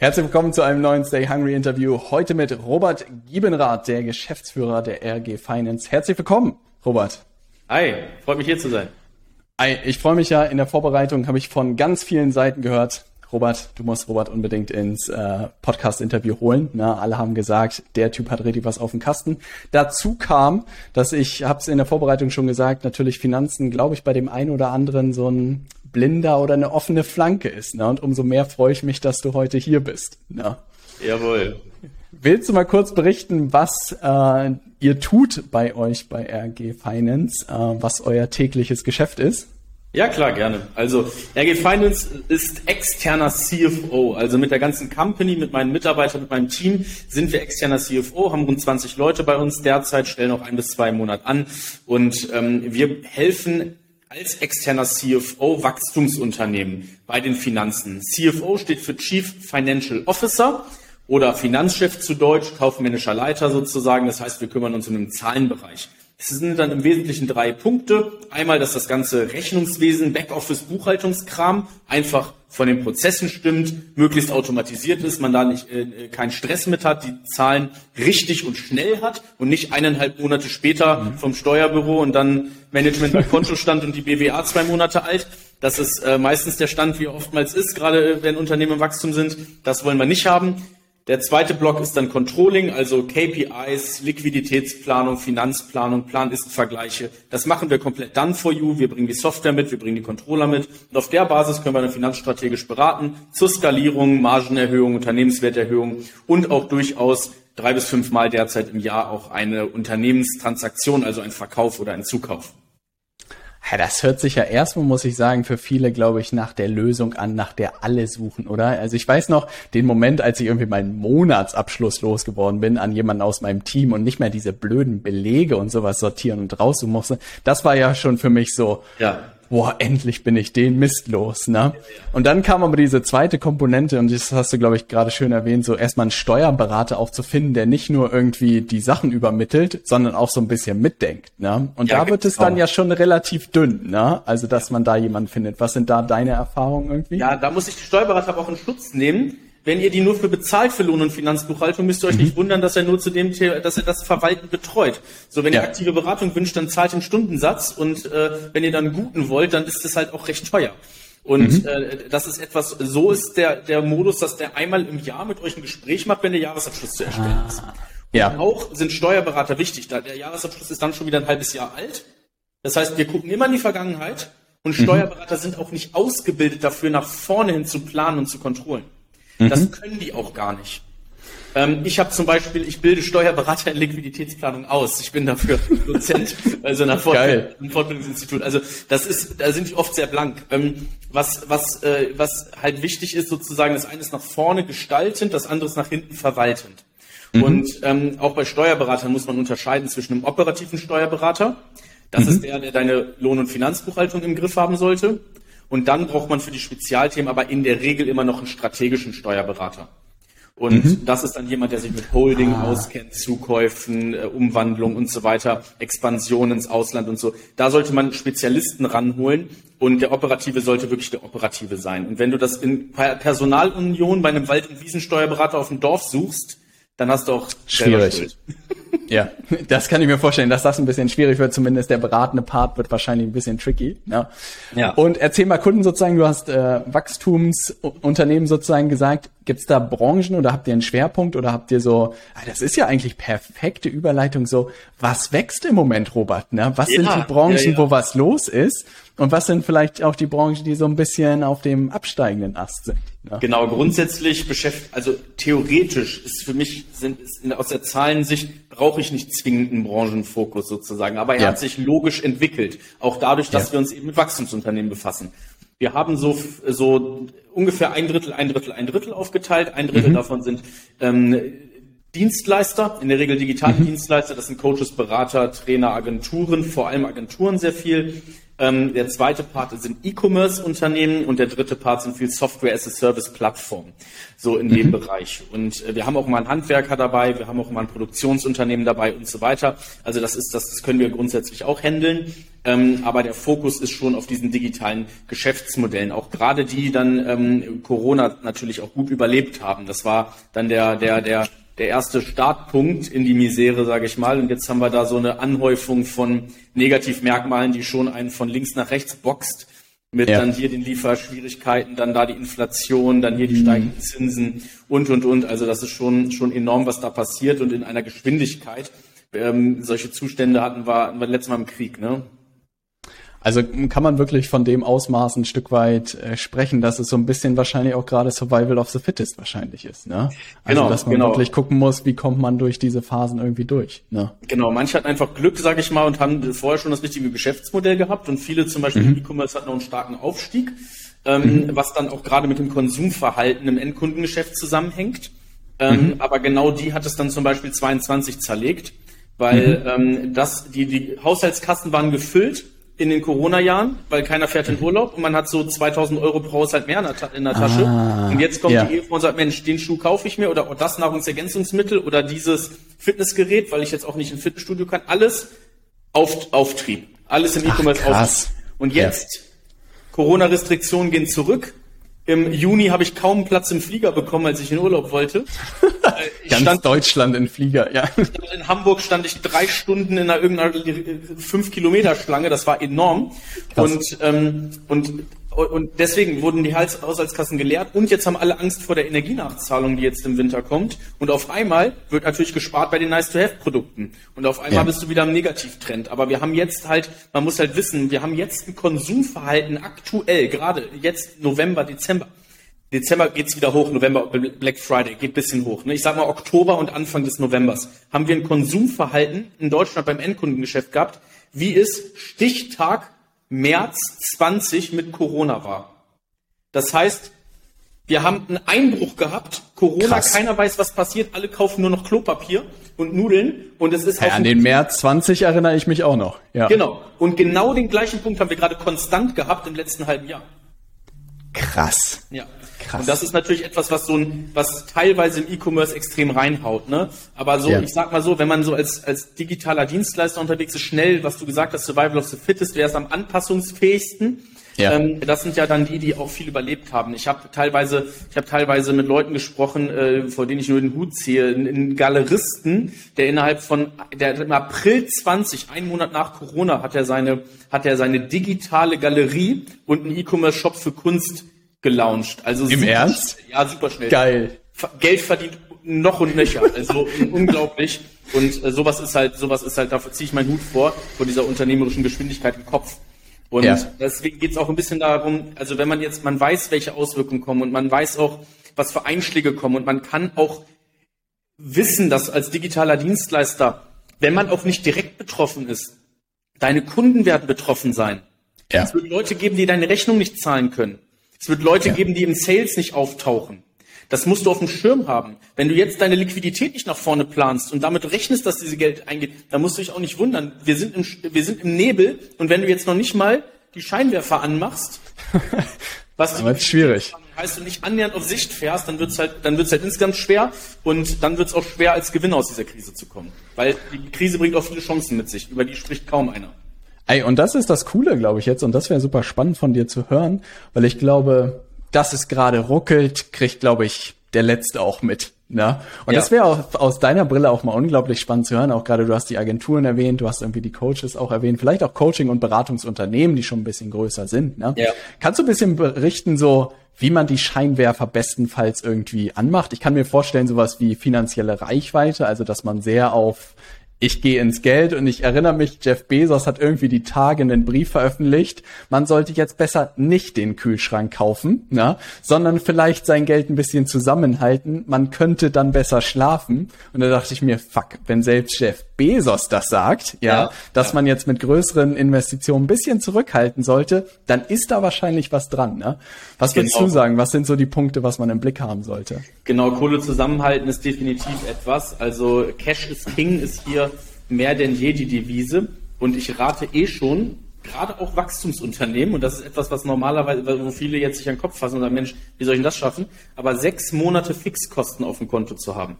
Herzlich willkommen zu einem neuen Stay Hungry Interview. Heute mit Robert Giebenrath, der Geschäftsführer der RG Finance. Herzlich willkommen, Robert. Hi, freut mich hier zu sein. Ich freue mich ja, in der Vorbereitung habe ich von ganz vielen Seiten gehört, Robert, du musst Robert unbedingt ins äh, Podcast-Interview holen. Na, alle haben gesagt, der Typ hat richtig was auf dem Kasten. Dazu kam, dass ich, habe es in der Vorbereitung schon gesagt, natürlich Finanzen, glaube ich, bei dem einen oder anderen so ein blinder oder eine offene Flanke ist. Ne? Und umso mehr freue ich mich, dass du heute hier bist. Ne? Jawohl. Willst du mal kurz berichten, was äh, ihr tut bei euch bei RG Finance, äh, was euer tägliches Geschäft ist? Ja, klar, gerne. Also RG Finance ist externer CFO. Also mit der ganzen Company, mit meinen Mitarbeitern, mit meinem Team sind wir externer CFO, haben rund 20 Leute bei uns derzeit, stellen auch ein bis zwei Monate an. Und ähm, wir helfen als externer CFO Wachstumsunternehmen bei den Finanzen. CFO steht für Chief Financial Officer oder Finanzchef zu Deutsch, kaufmännischer Leiter sozusagen. Das heißt, wir kümmern uns um den Zahlenbereich. Es sind dann im Wesentlichen drei Punkte. Einmal, dass das ganze Rechnungswesen, Backoffice, Buchhaltungskram einfach von den Prozessen stimmt, möglichst automatisiert ist, man da nicht äh, keinen Stress mit hat, die Zahlen richtig und schnell hat und nicht eineinhalb Monate später mhm. vom Steuerbüro und dann Management und Kontostand und die BWA zwei Monate alt. Das ist äh, meistens der Stand, wie oftmals ist, gerade äh, wenn Unternehmen im Wachstum sind. Das wollen wir nicht haben. Der zweite Block ist dann Controlling, also KPIs, Liquiditätsplanung, Finanzplanung, Plan-Ist-Vergleiche. Das machen wir komplett done for you. Wir bringen die Software mit, wir bringen die Controller mit. Und auf der Basis können wir dann finanzstrategisch beraten zur Skalierung, Margenerhöhung, Unternehmenswerterhöhung und auch durchaus drei bis fünfmal derzeit im Jahr auch eine Unternehmenstransaktion, also ein Verkauf oder ein Zukauf. Ja, das hört sich ja erstmal, muss ich sagen, für viele, glaube ich, nach der Lösung an, nach der alle suchen, oder? Also ich weiß noch den Moment, als ich irgendwie meinen Monatsabschluss losgeworden bin an jemanden aus meinem Team und nicht mehr diese blöden Belege und sowas sortieren und raussuchen musste. Das war ja schon für mich so, ja boah, endlich bin ich den Mist los, ne? Und dann kam aber diese zweite Komponente, und das hast du, glaube ich, gerade schön erwähnt, so erstmal einen Steuerberater auch zu finden, der nicht nur irgendwie die Sachen übermittelt, sondern auch so ein bisschen mitdenkt, ne? Und ja, da wird es dann ja schon relativ dünn, ne? Also, dass man da jemanden findet. Was sind da deine Erfahrungen irgendwie? Ja, da muss ich die Steuerberater aber auch in Schutz nehmen wenn ihr die nur für bezahlt für Lohn- und Finanzbuchhaltung, müsst ihr euch mhm. nicht wundern, dass er nur zu dem, dass er das Verwalten betreut. So, wenn ja. ihr aktive Beratung wünscht, dann zahlt den Stundensatz und äh, wenn ihr dann einen guten wollt, dann ist es halt auch recht teuer. Und mhm. äh, das ist etwas, so ist der, der Modus, dass der einmal im Jahr mit euch ein Gespräch macht, wenn der Jahresabschluss zu erstellen ah. ist. Und ja. auch sind Steuerberater wichtig, da der Jahresabschluss ist dann schon wieder ein halbes Jahr alt. Das heißt, wir gucken immer in die Vergangenheit und mhm. Steuerberater mhm. sind auch nicht ausgebildet dafür, nach vorne hin zu planen und zu kontrollen. Das mhm. können die auch gar nicht. Ähm, ich habe zum Beispiel, ich bilde Steuerberater in Liquiditätsplanung aus. Ich bin dafür Dozent, also nach Fortbild Fortbildungsinstitut. Also das ist, da sind die oft sehr blank. Ähm, was, was, äh, was halt wichtig ist, sozusagen, das eine ist nach vorne gestaltend, das andere ist nach hinten verwaltend. Mhm. Und ähm, auch bei Steuerberatern muss man unterscheiden zwischen einem operativen Steuerberater, das mhm. ist der, der deine Lohn- und Finanzbuchhaltung im Griff haben sollte, und dann braucht man für die Spezialthemen aber in der Regel immer noch einen strategischen Steuerberater. Und mhm. das ist dann jemand, der sich mit Holding ah. auskennt, Zukäufen, äh, Umwandlung und so weiter, Expansion ins Ausland und so. Da sollte man Spezialisten ranholen und der Operative sollte wirklich der Operative sein. Und wenn du das in Personalunion bei einem Wald- und Wiesensteuerberater auf dem Dorf suchst, dann hast du auch schwierig. Ja, das kann ich mir vorstellen, dass das ein bisschen schwierig wird. Zumindest der beratende Part wird wahrscheinlich ein bisschen tricky. Ja. ja. Und erzähl mal Kunden sozusagen, du hast äh, Wachstumsunternehmen sozusagen gesagt. Gibt's da Branchen oder habt ihr einen Schwerpunkt oder habt ihr so, ah, das ist ja eigentlich perfekte Überleitung so, was wächst im Moment, Robert? Ne? Was ja, sind die Branchen, ja, wo was los ist? Und was sind vielleicht auch die Branchen, die so ein bisschen auf dem absteigenden Ast sind? Ja. Genau, grundsätzlich beschäftigt, also theoretisch ist für mich, sind, aus der Zahlensicht brauche ich nicht zwingend einen Branchenfokus sozusagen, aber er ja. hat sich logisch entwickelt. Auch dadurch, dass ja. wir uns eben mit Wachstumsunternehmen befassen. Wir haben so, so ungefähr ein Drittel, ein Drittel, ein Drittel aufgeteilt. Ein Drittel mhm. davon sind ähm, Dienstleister, in der Regel digitale mhm. Dienstleister, das sind Coaches, Berater, Trainer, Agenturen, vor allem Agenturen sehr viel. Ähm, der zweite Part sind E-Commerce-Unternehmen und der dritte Part sind viel Software-as-a-Service-Plattformen, so in mhm. dem Bereich. Und äh, wir haben auch mal einen Handwerker dabei, wir haben auch mal ein Produktionsunternehmen dabei und so weiter. Also das ist, das, das können wir grundsätzlich auch handeln. Ähm, aber der Fokus ist schon auf diesen digitalen Geschäftsmodellen. Auch gerade die dann ähm, Corona natürlich auch gut überlebt haben. Das war dann der, der, der der erste Startpunkt in die Misere, sage ich mal. Und jetzt haben wir da so eine Anhäufung von Negativmerkmalen, die schon einen von links nach rechts boxt. Mit ja. dann hier den Lieferschwierigkeiten, dann da die Inflation, dann hier die mhm. steigenden Zinsen und, und, und. Also das ist schon, schon enorm, was da passiert und in einer Geschwindigkeit. Ähm, solche Zustände hatten wir, hatten wir letztes Mal im Krieg, ne? Also kann man wirklich von dem Ausmaß ein Stück weit äh, sprechen, dass es so ein bisschen wahrscheinlich auch gerade Survival of the Fittest wahrscheinlich ist, ne? Also genau, dass man genau. wirklich gucken muss, wie kommt man durch diese Phasen irgendwie durch, ne? Genau, manche hatten einfach Glück, sag ich mal, und haben vorher schon das richtige Geschäftsmodell gehabt und viele zum Beispiel mhm. E-Commerce hatten noch einen starken Aufstieg, ähm, mhm. was dann auch gerade mit dem Konsumverhalten im Endkundengeschäft zusammenhängt. Ähm, mhm. Aber genau die hat es dann zum Beispiel 22 zerlegt, weil mhm. ähm, das, die, die Haushaltskassen waren gefüllt in den Corona-Jahren, weil keiner fährt in Urlaub und man hat so 2000 Euro pro Haushalt mehr in der, in der Tasche. Ah, und jetzt kommt ja. die Ehefrau und sagt, Mensch, den Schuh kaufe ich mir oder das Nahrungsergänzungsmittel oder dieses Fitnessgerät, weil ich jetzt auch nicht ins Fitnessstudio kann. Alles auf Auftrieb. Alles im E-Commerce Auftrieb. Und jetzt, ja. Corona-Restriktionen gehen zurück. Im Juni habe ich kaum Platz im Flieger bekommen, als ich in Urlaub wollte. Äh, Ganz stand, Deutschland in Flieger, ja. In Hamburg stand ich drei Stunden in einer irgendeiner fünf Kilometer Schlange. Das war enorm. Krass. Und ähm, und und deswegen wurden die Haushaltskassen geleert und jetzt haben alle Angst vor der Energienachzahlung, die jetzt im Winter kommt. Und auf einmal wird natürlich gespart bei den Nice-to-Have-Produkten. Und auf einmal ja. bist du wieder im Negativtrend. Aber wir haben jetzt halt, man muss halt wissen, wir haben jetzt ein Konsumverhalten aktuell, gerade jetzt November, Dezember. Dezember geht's wieder hoch, November, Black Friday geht bisschen hoch. Ne? Ich sag mal Oktober und Anfang des Novembers haben wir ein Konsumverhalten in Deutschland beim Endkundengeschäft gehabt, wie es Stichtag März 20 mit Corona war. Das heißt, wir haben einen Einbruch gehabt, Corona, Krass. keiner weiß, was passiert, alle kaufen nur noch Klopapier und Nudeln und es ist ja, an den März 20 erinnere ich mich auch noch. Ja. Genau. Und genau den gleichen Punkt haben wir gerade konstant gehabt im letzten halben Jahr. Krass. Ja. Krass. Und das ist natürlich etwas, was so ein, was teilweise im E-Commerce extrem reinhaut, ne? Aber so, ja. ich sag mal so, wenn man so als, als digitaler Dienstleister unterwegs ist, schnell, was du gesagt hast, Survival of the Fittest, wer ist am anpassungsfähigsten. Ja. Ähm, das sind ja dann die, die auch viel überlebt haben. Ich habe teilweise, ich habe teilweise mit Leuten gesprochen, äh, vor denen ich nur den Hut ziehe, einen Galeristen, der innerhalb von, der im April 20, einen Monat nach Corona, hat er seine, hat er seine digitale Galerie und einen E-Commerce-Shop für Kunst gelauncht. Also Im super, Ernst? Ja, super schnell. Geil. Geld verdient noch und nöcher. Also unglaublich. Und äh, sowas ist halt, sowas ist halt, dafür ziehe ich meinen Hut vor, vor dieser unternehmerischen Geschwindigkeit im Kopf. Und ja. deswegen geht es auch ein bisschen darum, also wenn man jetzt, man weiß, welche Auswirkungen kommen und man weiß auch, was für Einschläge kommen und man kann auch wissen, dass als digitaler Dienstleister, wenn man auch nicht direkt betroffen ist, deine Kunden werden betroffen sein. Ja. Es wird Leute geben, die deine Rechnung nicht zahlen können. Es wird Leute ja. geben, die im Sales nicht auftauchen. Das musst du auf dem Schirm haben. Wenn du jetzt deine Liquidität nicht nach vorne planst und damit rechnest, dass diese Geld eingeht, dann musst du dich auch nicht wundern. Wir sind im, wir sind im Nebel und wenn du jetzt noch nicht mal die Scheinwerfer anmachst, was Aber ist schwierig. heißt du nicht annähernd auf Sicht fährst, dann wird's halt, dann wird's halt insgesamt schwer und dann wird's auch schwer, als Gewinner aus dieser Krise zu kommen. Weil die Krise bringt auch viele Chancen mit sich, über die spricht kaum einer. Ey, und das ist das Coole, glaube ich jetzt, und das wäre super spannend von dir zu hören, weil ich glaube, dass es gerade ruckelt, kriegt, glaube ich, der Letzte auch mit. Ne? Und ja. das wäre auch aus deiner Brille auch mal unglaublich spannend zu hören. Auch gerade du hast die Agenturen erwähnt, du hast irgendwie die Coaches auch erwähnt, vielleicht auch Coaching- und Beratungsunternehmen, die schon ein bisschen größer sind. Ne? Ja. Kannst du ein bisschen berichten, so wie man die Scheinwerfer bestenfalls irgendwie anmacht? Ich kann mir vorstellen, sowas wie finanzielle Reichweite, also dass man sehr auf ich gehe ins Geld und ich erinnere mich, Jeff Bezos hat irgendwie die Tage einen Brief veröffentlicht, man sollte jetzt besser nicht den Kühlschrank kaufen, ne, sondern vielleicht sein Geld ein bisschen zusammenhalten, man könnte dann besser schlafen. Und da dachte ich mir, fuck, wenn selbst Jeff Bezos das sagt, ja, ja dass ja. man jetzt mit größeren Investitionen ein bisschen zurückhalten sollte, dann ist da wahrscheinlich was dran. Ne? Was genau. würdest du sagen? Was sind so die Punkte, was man im Blick haben sollte? Genau, Kohle zusammenhalten ist definitiv etwas. Also Cash is King ist hier mehr denn je die Devise. Und ich rate eh schon, gerade auch Wachstumsunternehmen, und das ist etwas, was normalerweise, wo viele jetzt sich an den Kopf fassen und sagen, Mensch, wie soll ich denn das schaffen? Aber sechs Monate Fixkosten auf dem Konto zu haben.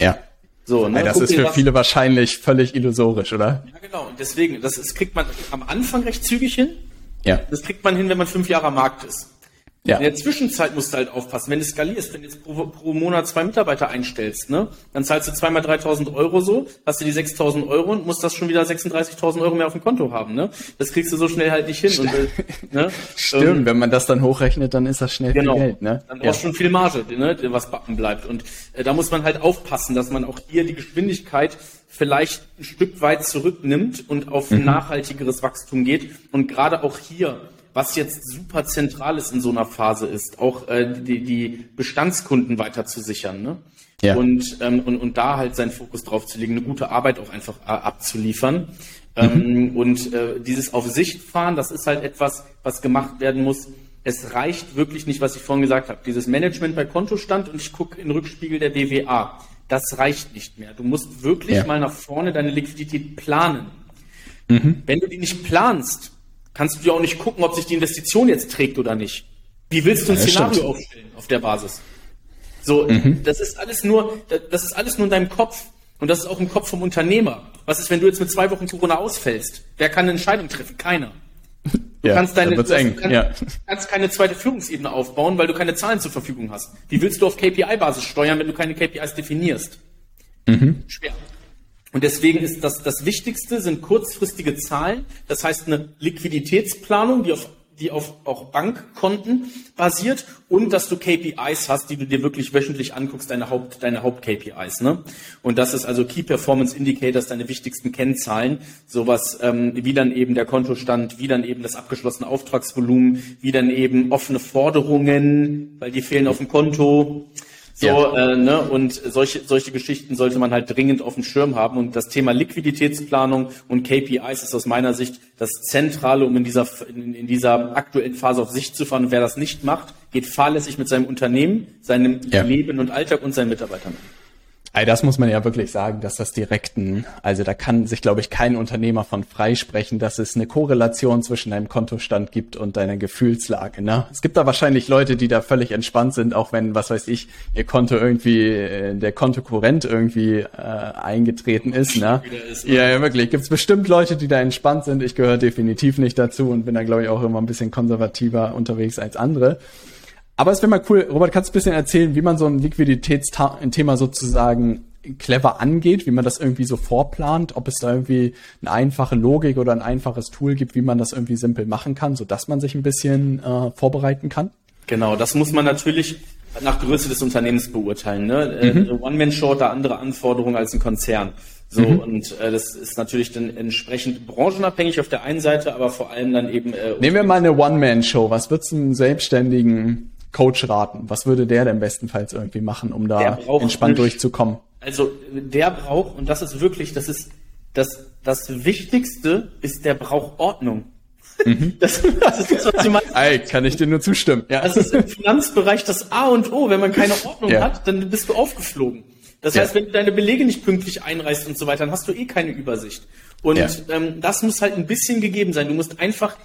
Ja. So, ne? Ja, das Guck ist für das. viele wahrscheinlich völlig illusorisch, oder? Ja, genau. Und deswegen, das ist, kriegt man am Anfang recht zügig hin. Ja. Das kriegt man hin, wenn man fünf Jahre am Markt ist. Ja. In der Zwischenzeit musst du halt aufpassen. Wenn du skalierst, wenn du jetzt pro, pro Monat zwei Mitarbeiter einstellst, ne, dann zahlst du zweimal 3.000 Euro so, hast du die 6.000 Euro und musst das schon wieder 36.000 Euro mehr auf dem Konto haben. Ne? Das kriegst du so schnell halt nicht hin. Und, äh, ne? Stimmt, ähm, wenn man das dann hochrechnet, dann ist das schnell genau. viel Geld. Ne? Dann brauchst du ja. schon viel Marge, ne, was backen bleibt. Und äh, da muss man halt aufpassen, dass man auch hier die Geschwindigkeit vielleicht ein Stück weit zurücknimmt und auf mhm. nachhaltigeres Wachstum geht. Und gerade auch hier was jetzt super zentral ist in so einer Phase ist, auch äh, die, die Bestandskunden weiter zu sichern. Ne? Ja. Und, ähm, und, und da halt seinen Fokus drauf zu legen, eine gute Arbeit auch einfach äh, abzuliefern. Ähm, mhm. und äh, dieses auf Sicht fahren, das ist halt etwas, was gemacht werden muss. Es reicht wirklich nicht, was ich vorhin gesagt habe. Dieses Management bei Kontostand und ich gucke in Rückspiegel der BWA. Das reicht nicht mehr. Du musst wirklich ja. mal nach vorne deine Liquidität planen. Mhm. Wenn du die nicht planst, kannst du ja auch nicht gucken, ob sich die Investition jetzt trägt oder nicht. Wie willst du ein ja, Szenario stimmt. aufstellen auf der Basis? So, mhm. das ist alles nur, das ist alles nur in deinem Kopf. Und das ist auch im Kopf vom Unternehmer. Was ist, wenn du jetzt mit zwei Wochen Corona ausfällst? Wer kann eine Entscheidung treffen? Keiner. Du ja, kannst deine, du. Kannst, ja. kannst keine zweite Führungsebene aufbauen, weil du keine Zahlen zur Verfügung hast. Wie willst du auf KPI-Basis steuern, wenn du keine KPIs definierst? Mhm. Schwer. Und deswegen ist das, das Wichtigste sind kurzfristige Zahlen. Das heißt eine Liquiditätsplanung, die auf, die auf auch Bankkonten basiert und dass du KPIs hast, die du dir wirklich wöchentlich anguckst, deine Haupt, deine Haupt-KPIs, ne? Und das ist also Key Performance Indicators, deine wichtigsten Kennzahlen. Sowas, ähm, wie dann eben der Kontostand, wie dann eben das abgeschlossene Auftragsvolumen, wie dann eben offene Forderungen, weil die fehlen auf dem Konto. So, ja. äh, ne, und solche, solche Geschichten sollte man halt dringend auf dem Schirm haben. Und das Thema Liquiditätsplanung und KPIs ist aus meiner Sicht das Zentrale, um in dieser, in, in dieser aktuellen Phase auf sich zu fahren. Und wer das nicht macht, geht fahrlässig mit seinem Unternehmen, seinem ja. Leben und Alltag und seinen Mitarbeitern. Also das muss man ja wirklich sagen, dass das direkten, also da kann sich, glaube ich, kein Unternehmer von freisprechen, dass es eine Korrelation zwischen deinem Kontostand gibt und deiner Gefühlslage. Ne? Es gibt da wahrscheinlich Leute, die da völlig entspannt sind, auch wenn, was weiß ich, ihr Konto irgendwie, äh, der Kontokurrent irgendwie äh, eingetreten ist. Ne? Ist, ja, ja, wirklich. Gibt es bestimmt Leute, die da entspannt sind. Ich gehöre definitiv nicht dazu und bin da, glaube ich, auch immer ein bisschen konservativer unterwegs als andere. Aber es wäre mal cool, Robert, kannst du ein bisschen erzählen, wie man so ein Liquiditätsthema sozusagen clever angeht, wie man das irgendwie so vorplant, ob es da irgendwie eine einfache Logik oder ein einfaches Tool gibt, wie man das irgendwie simpel machen kann, so dass man sich ein bisschen äh, vorbereiten kann? Genau, das muss man natürlich nach Größe des Unternehmens beurteilen. Ne? Äh, mhm. One-Man-Show hat da andere Anforderungen als ein Konzern. So, mhm. und äh, das ist natürlich dann entsprechend branchenabhängig auf der einen Seite, aber vor allem dann eben. Äh, Nehmen wir mal eine One-Man-Show. Was wird's einem Selbstständigen Coach raten? Was würde der denn bestenfalls irgendwie machen, um da entspannt durchzukommen? Also der braucht, und das ist wirklich, das ist das, das Wichtigste ist, der braucht Ordnung. Mhm. Das, das, ist das, was du meinst. Ey, kann ich dir nur zustimmen. Ja. Das ist im Finanzbereich das A und O. Wenn man keine Ordnung ja. hat, dann bist du aufgeflogen. Das ja. heißt, wenn du deine Belege nicht pünktlich einreißt und so weiter, dann hast du eh keine Übersicht. Und ja. ähm, das muss halt ein bisschen gegeben sein. Du musst einfach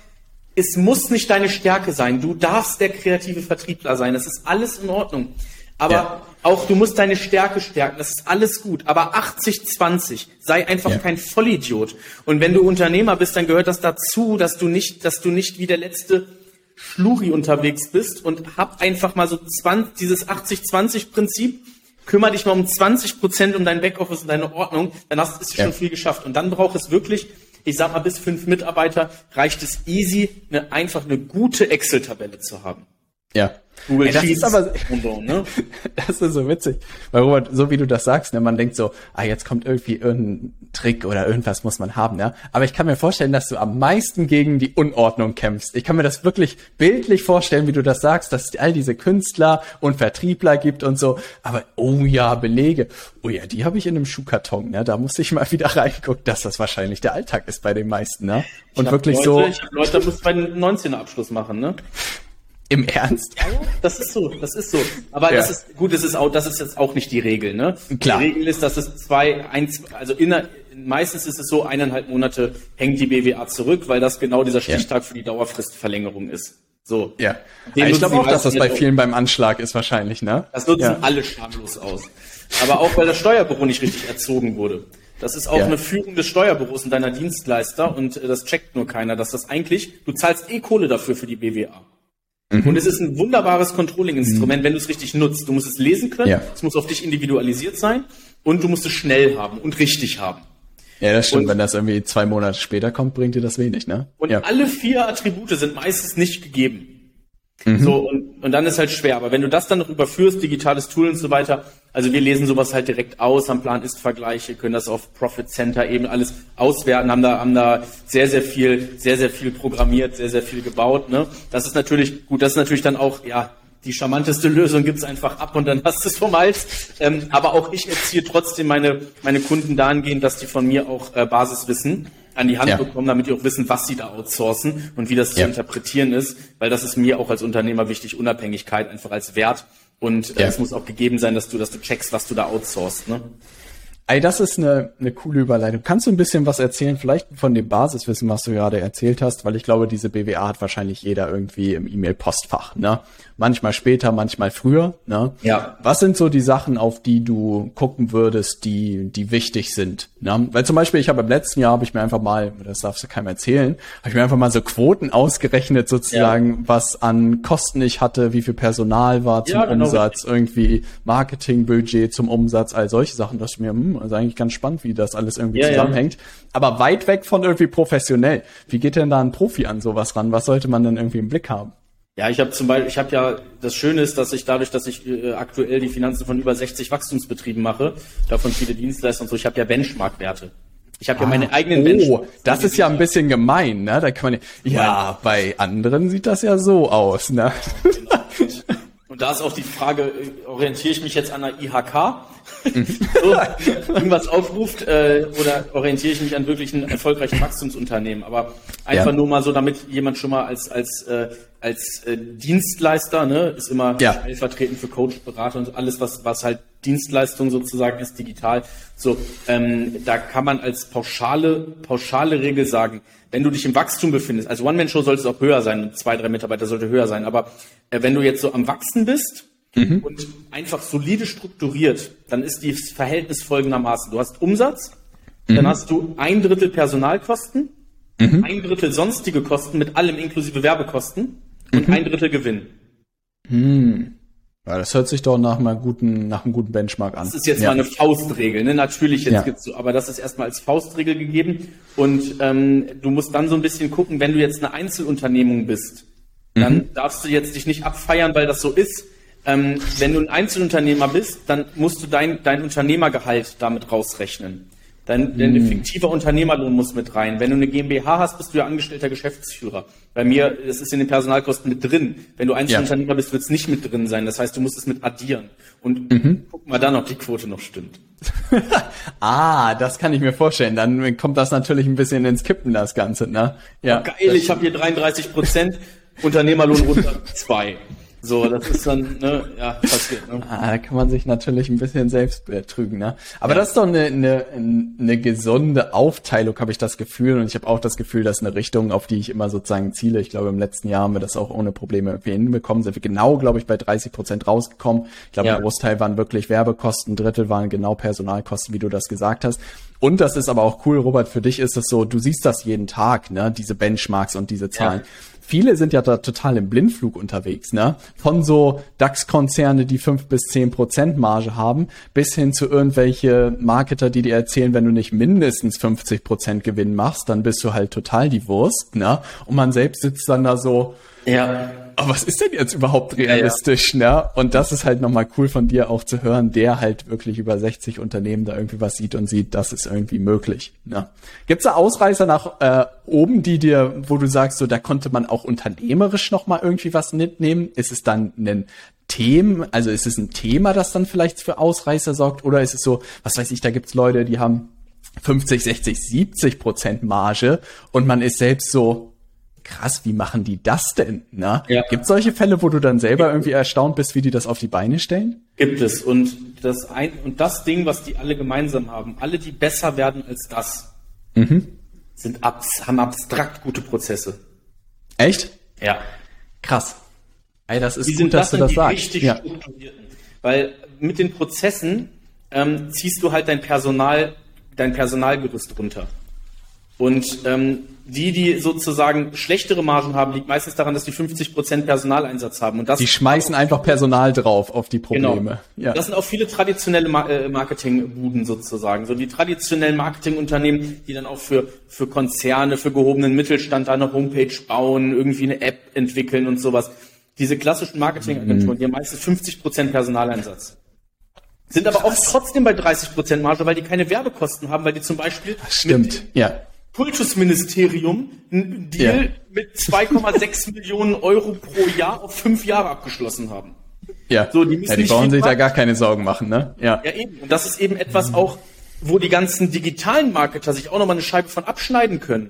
es muss nicht deine Stärke sein. Du darfst der kreative Vertriebler sein. Das ist alles in Ordnung. Aber ja. auch du musst deine Stärke stärken. Das ist alles gut. Aber 80-20. Sei einfach ja. kein Vollidiot. Und wenn du Unternehmer bist, dann gehört das dazu, dass du nicht, dass du nicht wie der letzte Schluri unterwegs bist und hab einfach mal so 20, dieses 80-20 Prinzip. Kümmer dich mal um 20 Prozent um dein Backoffice und deine Ordnung. Dann hast du ja. schon viel geschafft. Und dann braucht es wirklich ich sag mal, bis fünf Mitarbeiter reicht es easy, eine, einfach eine gute Excel-Tabelle zu haben. Ja. Google Ey, das Sheets ist aber, so, ne? das ist so witzig. Weil Robert, so wie du das sagst, ne, man denkt so, ah, jetzt kommt irgendwie irgendein Trick oder irgendwas muss man haben, ja. Aber ich kann mir vorstellen, dass du am meisten gegen die Unordnung kämpfst. Ich kann mir das wirklich bildlich vorstellen, wie du das sagst, dass es all diese Künstler und Vertriebler gibt und so. Aber, oh ja, Belege. Oh ja, die habe ich in einem Schuhkarton, ne? Da muss ich mal wieder reingucken, dass das wahrscheinlich der Alltag ist bei den meisten, ne? Und wirklich Leute, so. Ich habe Leute, da muss meinen 19er Abschluss machen, ne? Im Ernst? Ja, das ist so, das ist so. Aber ja. das ist gut, das ist auch, das ist jetzt auch nicht die Regel, ne? Klar. Die Regel ist, dass es zwei, eins, also inner, meistens ist es so, eineinhalb Monate hängt die BWA zurück, weil das genau dieser Stichtag ja. für die Dauerfristverlängerung ist. So. Ja. Den ich glaube auch, dass das bei vielen beim Anschlag ist wahrscheinlich, ne? Das nutzen alle schamlos aus. Aber auch weil das Steuerbüro nicht richtig erzogen wurde. Das ist auch ja. eine Führung des Steuerbüros und deiner Dienstleister und das checkt nur keiner, dass das eigentlich, du zahlst eh Kohle dafür für die BWA. Mhm. Und es ist ein wunderbares Controlling-Instrument, mhm. wenn du es richtig nutzt. Du musst es lesen können, ja. es muss auf dich individualisiert sein und du musst es schnell haben und richtig haben. Ja, das stimmt. Und, wenn das irgendwie zwei Monate später kommt, bringt dir das wenig, ne? Und ja. alle vier Attribute sind meistens nicht gegeben. Mhm. So, und, und dann ist halt schwer. Aber wenn du das dann noch überführst, digitales Tool und so weiter, also wir lesen sowas halt direkt aus, haben Plan-Ist-Vergleiche, können das auf Profit Center eben alles auswerten, haben da, haben da sehr, sehr viel, sehr, sehr viel programmiert, sehr, sehr viel gebaut. Ne? Das ist natürlich, gut, das ist natürlich dann auch, ja, die charmanteste Lösung gibt's einfach ab und dann hast du es vom Hals. Ähm, aber auch ich erziehe trotzdem meine, meine Kunden dahingehend, dass die von mir auch äh, Basiswissen an die Hand ja. bekommen, damit die auch wissen, was sie da outsourcen und wie das ja. zu interpretieren ist, weil das ist mir auch als Unternehmer wichtig, Unabhängigkeit einfach als Wert und äh, ja. es muss auch gegeben sein, dass du, dass du checkst, was du da outsourcest. Ne? Ey, das ist eine, eine coole Überleitung. Kannst du ein bisschen was erzählen, vielleicht von dem Basiswissen, was du gerade erzählt hast? Weil ich glaube, diese BWA hat wahrscheinlich jeder irgendwie im E-Mail-Postfach. Ne? Manchmal später, manchmal früher. Ne? Ja. Was sind so die Sachen, auf die du gucken würdest, die, die wichtig sind? Ne? Weil zum Beispiel, ich habe im letzten Jahr, habe ich mir einfach mal, das darfst du keinem erzählen, habe ich mir einfach mal so Quoten ausgerechnet, sozusagen, ja. was an Kosten ich hatte, wie viel Personal war zum ja, genau Umsatz, irgendwie Marketingbudget zum Umsatz, all solche Sachen. Das ist mir, hm, also eigentlich ganz spannend, wie das alles irgendwie ja, zusammenhängt. Aber weit weg von irgendwie professionell. Wie geht denn da ein Profi an sowas ran? Was sollte man denn irgendwie im Blick haben? Ja, ich habe zum Beispiel, ich habe ja, das Schöne ist, dass ich dadurch, dass ich äh, aktuell die Finanzen von über 60 Wachstumsbetrieben mache, davon viele Dienstleister und so, ich habe ja Benchmark-Werte. Ich habe ah, ja meine eigenen Oh, Benchmarks. das ist ja ein bisschen gemein, ne? Da kann man ja, bei anderen sieht das ja so aus, ne? Und da ist auch die Frage, orientiere ich mich jetzt an der IHK? so, irgendwas aufruft äh, oder orientiere ich mich an wirklichen erfolgreichen Wachstumsunternehmen. Aber einfach ja. nur mal so, damit jemand schon mal als als äh, als äh, Dienstleister, ne, ist immer ja. stellvertretend für Coach, Berater und alles, was was halt Dienstleistung sozusagen ist, digital. So, ähm, da kann man als pauschale pauschale Regel sagen, wenn du dich im Wachstum befindest, also One-Man-Show sollte es auch höher sein, zwei, drei Mitarbeiter sollte höher sein, aber äh, wenn du jetzt so am Wachsen bist mhm. und einfach solide strukturiert, dann ist das Verhältnis folgendermaßen. Du hast Umsatz, mhm. dann hast du ein Drittel Personalkosten, mhm. ein Drittel sonstige Kosten mit allem inklusive Werbekosten und mhm. ein Drittel Gewinn. Hm. Ja, das hört sich doch nach einem guten, nach einem guten Benchmark an. Das ist jetzt ja. mal eine Faustregel, ne? Natürlich jetzt ja. gibt's so, aber das ist erstmal als Faustregel gegeben. Und ähm, du musst dann so ein bisschen gucken, wenn du jetzt eine Einzelunternehmung bist, dann mhm. darfst du jetzt dich nicht abfeiern, weil das so ist. Ähm, wenn du ein Einzelunternehmer bist, dann musst du dein, dein Unternehmergehalt damit rausrechnen. Dein, dein hm. fiktiver Unternehmerlohn muss mit rein. Wenn du eine GmbH hast, bist du ja angestellter Geschäftsführer. Bei mir, das ist in den Personalkosten mit drin. Wenn du Einzelunternehmer ja. bist, wird es nicht mit drin sein. Das heißt, du musst es mit addieren. Und mhm. guck mal dann, ob die Quote noch stimmt. ah, das kann ich mir vorstellen. Dann kommt das natürlich ein bisschen ins Kippen, das Ganze. Ne? Ja, oh, geil, ich habe hier 33 Prozent, Unternehmerlohn runter zwei. So, das ist dann, ne, ja, passiert. Ne? Ah, da kann man sich natürlich ein bisschen selbst betrügen, ne? Aber ja. das ist doch eine, eine, eine gesunde Aufteilung, habe ich das Gefühl. Und ich habe auch das Gefühl, dass eine Richtung, auf die ich immer sozusagen ziele. Ich glaube, im letzten Jahr haben wir das auch ohne Probleme irgendwie hinbekommen. Sind wir genau, glaube ich, bei 30 Prozent rausgekommen. Ich glaube, ja. ein Großteil waren wirklich Werbekosten, ein Drittel waren genau Personalkosten, wie du das gesagt hast. Und das ist aber auch cool, Robert, für dich ist es so, du siehst das jeden Tag, ne, diese Benchmarks und diese Zahlen. Ja viele sind ja da total im Blindflug unterwegs, ne? Von so DAX-Konzerne, die fünf bis zehn Prozent Marge haben, bis hin zu irgendwelche Marketer, die dir erzählen, wenn du nicht mindestens 50 Prozent Gewinn machst, dann bist du halt total die Wurst, ne? Und man selbst sitzt dann da so, Ja. Aber was ist denn jetzt überhaupt realistisch, ja, ja. ne? Und das ist halt nochmal cool von dir auch zu hören, der halt wirklich über 60 Unternehmen da irgendwie was sieht und sieht, das ist irgendwie möglich. Ne? Gibt es da Ausreißer nach äh, oben, die dir, wo du sagst, so da konnte man auch unternehmerisch nochmal irgendwie was mitnehmen? Ist es dann ein Themen, also ist es ein Thema, das dann vielleicht für Ausreißer sorgt, oder ist es so, was weiß ich, da gibt's Leute, die haben 50, 60, 70 Prozent Marge und man ist selbst so, krass, wie machen die das denn? Ne? Ja. Gibt es solche Fälle, wo du dann selber irgendwie erstaunt bist, wie die das auf die Beine stellen? Gibt es. Und das, ein, und das Ding, was die alle gemeinsam haben, alle, die besser werden als das, mhm. sind abs haben abstrakt gute Prozesse. Echt? Ja. Krass. Ey, das ist die gut, dass das du das sagst. Richtig ja. Weil mit den Prozessen ähm, ziehst du halt dein Personal, dein Personalgerüst runter. Und ähm, die, die sozusagen schlechtere Margen haben, liegt meistens daran, dass die 50 Prozent Personaleinsatz haben. Und das die schmeißen einfach Personal drauf auf die Probleme. Genau. Ja. Das sind auch viele traditionelle äh, Marketingbuden sozusagen. So die traditionellen Marketingunternehmen, die dann auch für, für Konzerne, für gehobenen Mittelstand eine Homepage bauen, irgendwie eine App entwickeln und sowas. Diese klassischen Marketingagenturen, mhm. die haben meistens 50 Prozent Personaleinsatz. Sind aber auch trotzdem bei 30 Prozent Marge, weil die keine Werbekosten haben, weil die zum Beispiel Stimmt, ja Kultusministerium einen Deal ja. mit 2,6 Millionen Euro pro Jahr auf fünf Jahre abgeschlossen haben. Ja, so, die, müssen ja, die brauchen sich da gar keine Sorgen machen, ne? Ja. ja, eben. Und das ist eben etwas auch, wo die ganzen digitalen Marketer sich auch nochmal eine Scheibe von abschneiden können.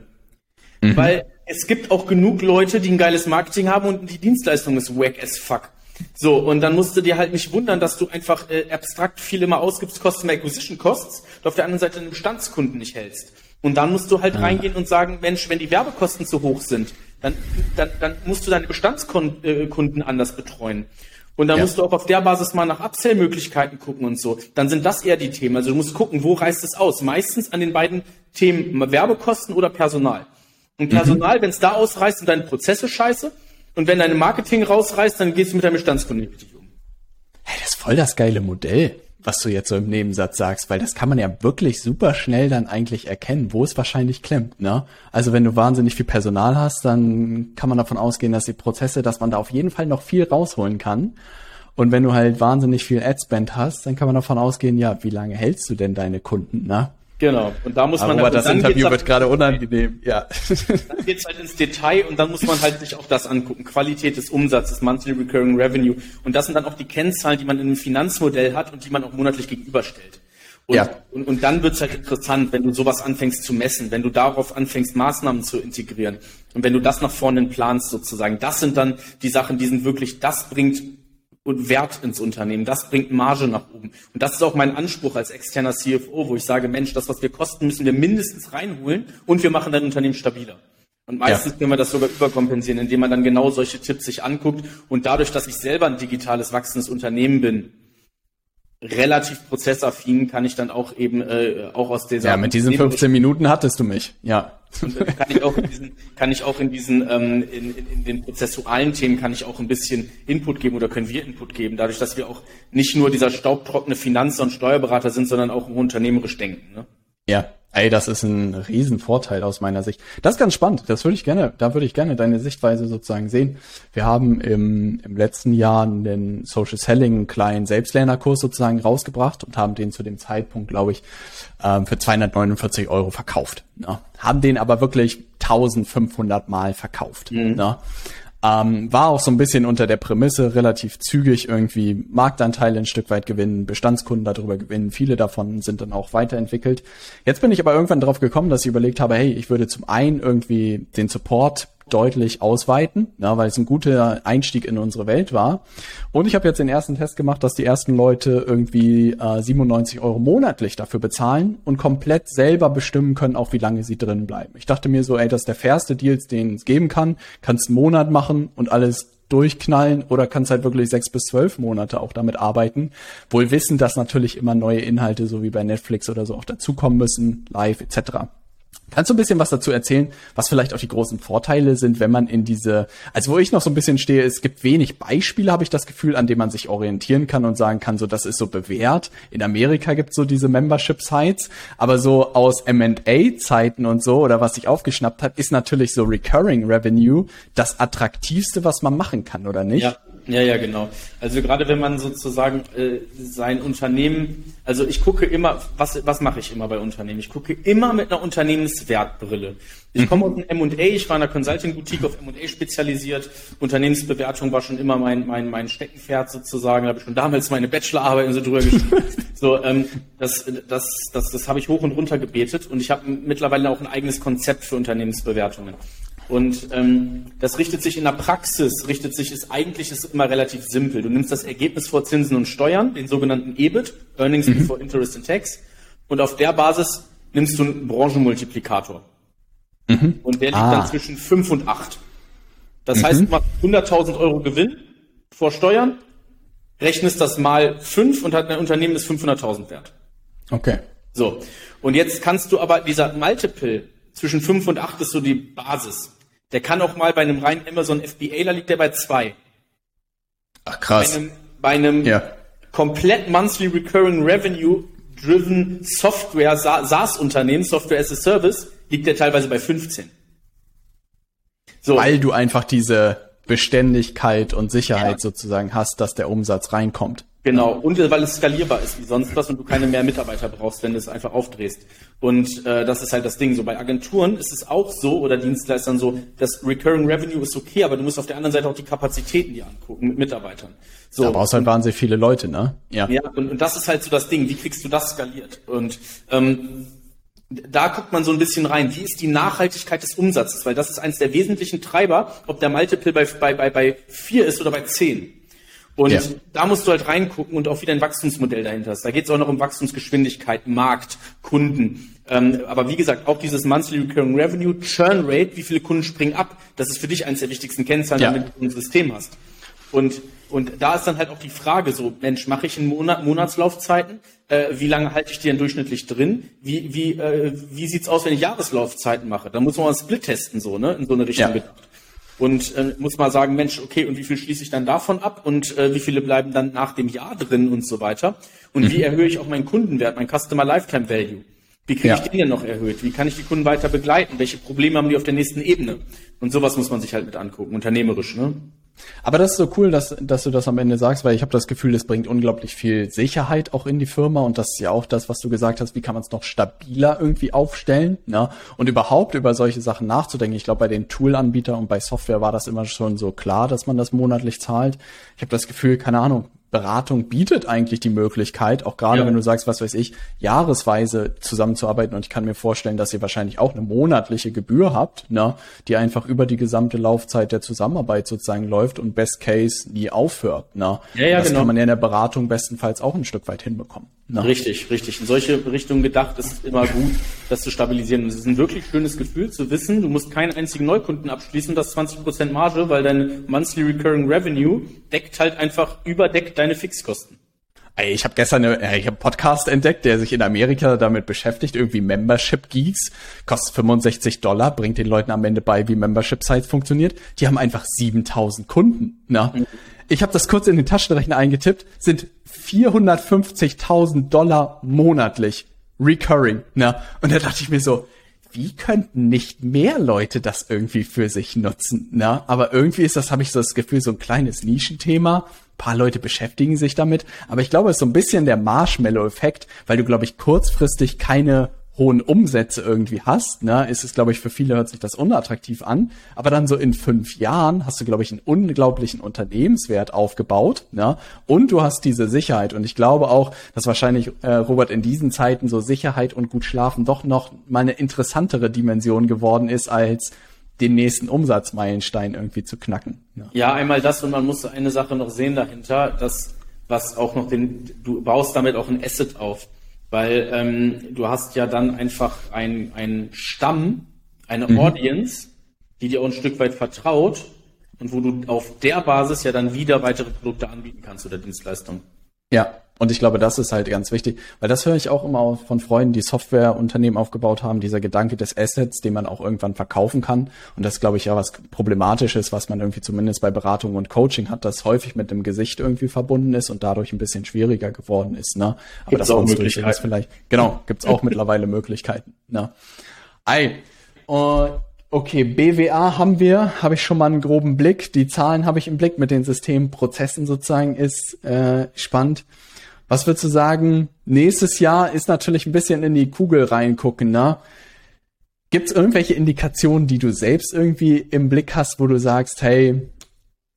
Mhm. Weil es gibt auch genug Leute, die ein geiles Marketing haben und die Dienstleistung ist wack as fuck. So, und dann musst du dir halt nicht wundern, dass du einfach äh, abstrakt viel immer ausgibst, Customer Acquisition Costs, und auf der anderen Seite einen Bestandskunden nicht hältst. Und dann musst du halt ja. reingehen und sagen, Mensch, wenn die Werbekosten zu hoch sind, dann, dann, dann musst du deine Bestandskunden anders betreuen. Und dann ja. musst du auch auf der Basis mal nach Upsell-Möglichkeiten gucken und so. Dann sind das eher die Themen. Also du musst gucken, wo reißt es aus? Meistens an den beiden Themen Werbekosten oder Personal. Und Personal, mhm. wenn es da ausreißt, sind deine Prozesse scheiße. Und wenn deine Marketing rausreißt, dann gehst du mit deinem Bestandskunden richtig um. Hey, das ist voll das geile Modell was du jetzt so im Nebensatz sagst, weil das kann man ja wirklich super schnell dann eigentlich erkennen, wo es wahrscheinlich klemmt, ne? Also wenn du wahnsinnig viel Personal hast, dann kann man davon ausgehen, dass die Prozesse, dass man da auf jeden Fall noch viel rausholen kann. Und wenn du halt wahnsinnig viel Adspend hast, dann kann man davon ausgehen, ja, wie lange hältst du denn deine Kunden, ne? Genau. Und da muss man. Aber das Interview wird gerade unangenehm. Ja. Dann geht's halt ins Detail und dann muss man halt sich auch das angucken. Qualität des Umsatzes, Monthly Recurring Revenue. Und das sind dann auch die Kennzahlen, die man in einem Finanzmodell hat und die man auch monatlich gegenüberstellt. Und, ja. und, und dann wird's halt interessant, wenn du sowas anfängst zu messen, wenn du darauf anfängst, Maßnahmen zu integrieren. Und wenn du das nach vorne planst sozusagen. Das sind dann die Sachen, die sind wirklich, das bringt und Wert ins Unternehmen. Das bringt Marge nach oben. Und das ist auch mein Anspruch als externer CFO, wo ich sage, Mensch, das, was wir kosten, müssen wir mindestens reinholen und wir machen dein Unternehmen stabiler. Und meistens ja. können wir das sogar überkompensieren, indem man dann genau solche Tipps sich anguckt. Und dadurch, dass ich selber ein digitales, wachsendes Unternehmen bin, relativ prozessaffin, kann ich dann auch eben äh, auch aus dieser... Ja, mit diesen 15 Minuten hattest du mich, ja. Und kann ich auch in diesen, kann ich auch in diesen, ähm, in, in, in den prozessualen Themen kann ich auch ein bisschen Input geben oder können wir Input geben, dadurch, dass wir auch nicht nur dieser staubtrockene Finanz- und Steuerberater sind, sondern auch unternehmerisch denken. Ne? Ja, ey, das ist ein Riesenvorteil aus meiner Sicht. Das ist ganz spannend. Das würde ich gerne, da würde ich gerne deine Sichtweise sozusagen sehen. Wir haben im, im letzten Jahr den Social Selling einen kleinen Selbstlernerkurs sozusagen rausgebracht und haben den zu dem Zeitpunkt, glaube ich, ähm, für 249 Euro verkauft. Ne? Haben den aber wirklich 1500 Mal verkauft. Mhm. Ne? Ähm, war auch so ein bisschen unter der Prämisse, relativ zügig irgendwie Marktanteile ein Stück weit gewinnen, Bestandskunden darüber gewinnen. Viele davon sind dann auch weiterentwickelt. Jetzt bin ich aber irgendwann drauf gekommen, dass ich überlegt habe, hey, ich würde zum einen irgendwie den Support deutlich ausweiten, ja, weil es ein guter Einstieg in unsere Welt war. Und ich habe jetzt den ersten Test gemacht, dass die ersten Leute irgendwie äh, 97 Euro monatlich dafür bezahlen und komplett selber bestimmen können, auch wie lange sie drin bleiben. Ich dachte mir so, ey, das ist der fairste Deal, den es geben kann. Kannst einen Monat machen und alles durchknallen oder kannst halt wirklich sechs bis zwölf Monate auch damit arbeiten. Wohl wissen, dass natürlich immer neue Inhalte, so wie bei Netflix oder so, auch dazukommen müssen, live etc. Kannst du ein bisschen was dazu erzählen, was vielleicht auch die großen Vorteile sind, wenn man in diese, also wo ich noch so ein bisschen stehe, es gibt wenig Beispiele, habe ich das Gefühl, an denen man sich orientieren kann und sagen kann, so das ist so bewährt. In Amerika gibt es so diese Membership-Sites, aber so aus M&A-Zeiten und so oder was sich aufgeschnappt hat, ist natürlich so Recurring Revenue das attraktivste, was man machen kann, oder nicht? Ja. Ja, ja, genau. Also gerade wenn man sozusagen äh, sein Unternehmen, also ich gucke immer, was, was mache ich immer bei Unternehmen? Ich gucke immer mit einer Unternehmenswertbrille. Ich mhm. komme aus dem M&A, ich war in einer Consulting-Boutique auf M&A spezialisiert. Unternehmensbewertung war schon immer mein, mein, mein Steckenpferd sozusagen. Da habe ich schon damals meine Bachelorarbeit und so drüber geschrieben. so, ähm, das, das, das, das habe ich hoch und runter gebetet und ich habe mittlerweile auch ein eigenes Konzept für Unternehmensbewertungen. Und ähm, das richtet sich in der Praxis, richtet sich, ist eigentlich ist immer relativ simpel. Du nimmst das Ergebnis vor Zinsen und Steuern, den sogenannten EBIT, Earnings mhm. Before Interest and Tax, und auf der Basis nimmst du einen Branchenmultiplikator. Mhm. Und der liegt ah. dann zwischen 5 und 8. Das mhm. heißt, du machst 100.000 Euro Gewinn vor Steuern, rechnest das mal 5 und hat ein Unternehmen ist 500.000 wert. Okay. So. Und jetzt kannst du aber dieser Multiple zwischen 5 und 8 ist so die Basis. Der kann auch mal bei einem reinen Amazon FBA, da liegt der bei zwei. Ach krass. Bei einem, bei einem ja. komplett monthly recurring revenue driven Software SaaS-Unternehmen, Software as a Service, liegt der teilweise bei 15. So. Weil du einfach diese Beständigkeit und Sicherheit ja. sozusagen hast, dass der Umsatz reinkommt. Genau, und weil es skalierbar ist wie sonst was und du keine mehr Mitarbeiter brauchst, wenn du es einfach aufdrehst. Und äh, das ist halt das Ding. So bei Agenturen ist es auch so oder Dienstleistern so, das Recurring Revenue ist okay, aber du musst auf der anderen Seite auch die Kapazitäten dir angucken mit Mitarbeitern. So. Da brauchst halt wahnsinnig viele Leute, ne? Ja. Ja, und, und das ist halt so das Ding. Wie kriegst du das skaliert? Und ähm, da guckt man so ein bisschen rein. Wie ist die Nachhaltigkeit des Umsatzes? Weil das ist eines der wesentlichen Treiber, ob der Multiple bei, bei, bei, bei vier ist oder bei zehn. Und ja. da musst du halt reingucken und auch wieder ein Wachstumsmodell dahinter ist. Da geht es auch noch um Wachstumsgeschwindigkeit, Markt, Kunden. Ähm, aber wie gesagt, auch dieses Monthly Recurring Revenue, Churn Rate, wie viele Kunden springen ab, das ist für dich eines der wichtigsten Kennzahlen, ja. damit du ein System hast. Und, und da ist dann halt auch die Frage so, Mensch, mache ich in Monat, Monatslaufzeiten? Äh, wie lange halte ich die denn durchschnittlich drin? Wie, wie, äh, wie sieht's aus, wenn ich Jahreslaufzeiten mache? Da muss man mal einen Split testen, so, ne? In so eine Richtung ja. gedacht und äh, muss mal sagen, Mensch, okay, und wie viel schließe ich dann davon ab und äh, wie viele bleiben dann nach dem Jahr drin und so weiter. Und mhm. wie erhöhe ich auch meinen Kundenwert, mein Customer Lifetime Value? Wie kriege ja. ich den denn noch erhöht? Wie kann ich die Kunden weiter begleiten? Welche Probleme haben die auf der nächsten Ebene? Und sowas muss man sich halt mit angucken, unternehmerisch, ne? Aber das ist so cool, dass, dass du das am Ende sagst, weil ich habe das Gefühl, es bringt unglaublich viel Sicherheit auch in die Firma und das ist ja auch das, was du gesagt hast, wie kann man es noch stabiler irgendwie aufstellen ne? und überhaupt über solche Sachen nachzudenken. Ich glaube, bei den Tool-Anbietern und bei Software war das immer schon so klar, dass man das monatlich zahlt. Ich habe das Gefühl, keine Ahnung, Beratung bietet eigentlich die Möglichkeit, auch gerade ja. wenn du sagst, was weiß ich, jahresweise zusammenzuarbeiten und ich kann mir vorstellen, dass ihr wahrscheinlich auch eine monatliche Gebühr habt, ne, die einfach über die gesamte Laufzeit der Zusammenarbeit sozusagen läuft und Best Case nie aufhört. Ne. Ja, ja, das genau. kann man ja in der Beratung bestenfalls auch ein Stück weit hinbekommen. Ne? Richtig, richtig. In solche Richtungen gedacht ist immer gut, das zu stabilisieren. Und es ist ein wirklich schönes Gefühl zu wissen, du musst keinen einzigen Neukunden abschließen, das 20% Marge, weil dein Monthly Recurring Revenue deckt halt einfach, überdeckt deine Fixkosten. Ich habe gestern eine, ich hab einen Podcast entdeckt, der sich in Amerika damit beschäftigt, irgendwie Membership Geeks, kostet 65 Dollar, bringt den Leuten am Ende bei, wie Membership Sites funktioniert. Die haben einfach 7000 Kunden. Ne? Mhm. Ich habe das kurz in den Taschenrechner eingetippt, sind 450.000 Dollar monatlich recurring. Ne? Und da dachte ich mir so, wie könnten nicht mehr Leute das irgendwie für sich nutzen? Ne? Aber irgendwie ist das, habe ich so das Gefühl, so ein kleines Nischenthema. Paar Leute beschäftigen sich damit. Aber ich glaube, es ist so ein bisschen der Marshmallow-Effekt, weil du, glaube ich, kurzfristig keine hohen Umsätze irgendwie hast, ne, ist es, glaube ich, für viele hört sich das unattraktiv an. Aber dann so in fünf Jahren hast du, glaube ich, einen unglaublichen Unternehmenswert aufgebaut, ne? Und du hast diese Sicherheit. Und ich glaube auch, dass wahrscheinlich, äh, Robert, in diesen Zeiten so Sicherheit und gut schlafen doch noch mal eine interessantere Dimension geworden ist, als den nächsten Umsatzmeilenstein irgendwie zu knacken. Ne? Ja, einmal das und man muss eine Sache noch sehen dahinter, dass was auch noch den, du baust damit auch ein Asset auf. Weil ähm, du hast ja dann einfach ein Stamm, eine mhm. Audience, die dir auch ein Stück weit vertraut und wo du auf der Basis ja dann wieder weitere Produkte anbieten kannst oder Dienstleistungen. Ja, Und ich glaube, das ist halt ganz wichtig, weil das höre ich auch immer von Freunden, die Softwareunternehmen aufgebaut haben, dieser Gedanke des Assets, den man auch irgendwann verkaufen kann. Und das glaube ich ja was Problematisches, was man irgendwie zumindest bei Beratung und Coaching hat, das häufig mit dem Gesicht irgendwie verbunden ist und dadurch ein bisschen schwieriger geworden ist. Ne? Aber gibt's das auch Möglichkeiten. vielleicht. Genau, gibt's auch mittlerweile Möglichkeiten. Ne? Ei. Uh, Okay, BWA haben wir, habe ich schon mal einen groben Blick. Die Zahlen habe ich im Blick mit den Systemprozessen sozusagen, ist äh, spannend. Was würdest du sagen, nächstes Jahr ist natürlich ein bisschen in die Kugel reingucken, ne? Gibt es irgendwelche Indikationen, die du selbst irgendwie im Blick hast, wo du sagst, hey,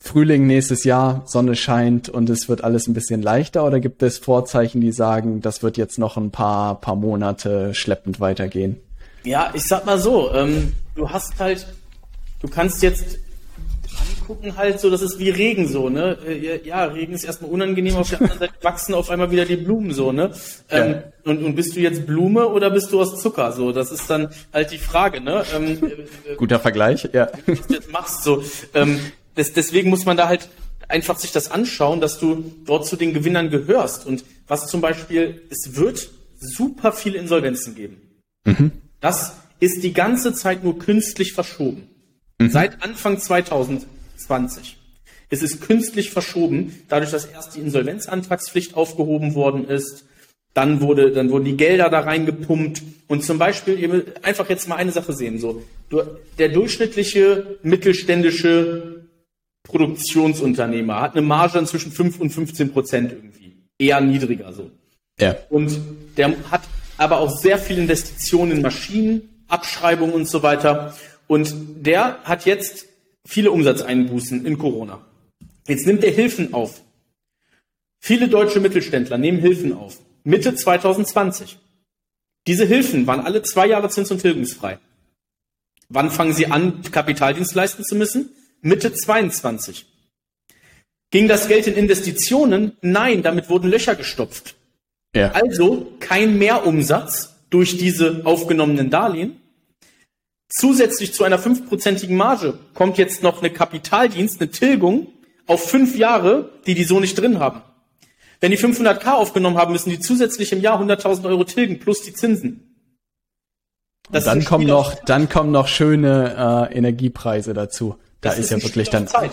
Frühling nächstes Jahr, Sonne scheint und es wird alles ein bisschen leichter? Oder gibt es Vorzeichen, die sagen, das wird jetzt noch ein paar, paar Monate schleppend weitergehen? Ja, ich sag mal so, ähm, du hast halt, du kannst jetzt angucken halt so, das ist wie Regen so, ne? Äh, ja, Regen ist erstmal unangenehm, auf der anderen Seite wachsen auf einmal wieder die Blumen so, ne? Ja. Ähm, und, und bist du jetzt Blume oder bist du aus Zucker? So, das ist dann halt die Frage, ne? Ähm, äh, Guter Vergleich, ja. Was du jetzt machst so. Ähm, das, deswegen muss man da halt einfach sich das anschauen, dass du dort zu den Gewinnern gehörst. Und was zum Beispiel, es wird super viele Insolvenzen geben. Mhm. Das ist die ganze Zeit nur künstlich verschoben. Mhm. Seit Anfang 2020 ist es künstlich verschoben, dadurch, dass erst die Insolvenzantragspflicht aufgehoben worden ist, dann wurde, dann wurden die Gelder da reingepumpt und zum Beispiel einfach jetzt mal eine Sache sehen, so, der durchschnittliche mittelständische Produktionsunternehmer hat eine Marge zwischen 5 und 15 Prozent irgendwie. Eher niedriger so. Ja. Und der hat aber auch sehr viele Investitionen in Maschinen, Abschreibungen und so weiter. Und der hat jetzt viele Umsatzeinbußen in Corona. Jetzt nimmt er Hilfen auf. Viele deutsche Mittelständler nehmen Hilfen auf. Mitte 2020. Diese Hilfen waren alle zwei Jahre zins- und tilgungsfrei. Wann fangen sie an, Kapitaldienst leisten zu müssen? Mitte 22. Ging das Geld in Investitionen? Nein, damit wurden Löcher gestopft. Ja. Also kein Mehrumsatz durch diese aufgenommenen Darlehen. Zusätzlich zu einer fünfprozentigen Marge kommt jetzt noch eine Kapitaldienst, eine Tilgung auf fünf Jahre, die die so nicht drin haben. Wenn die 500k aufgenommen haben, müssen die zusätzlich im Jahr 100.000 Euro tilgen plus die Zinsen. Das dann kommen noch, dann kommen noch schöne äh, Energiepreise dazu. Da ist, ist ja wirklich dann Zeit.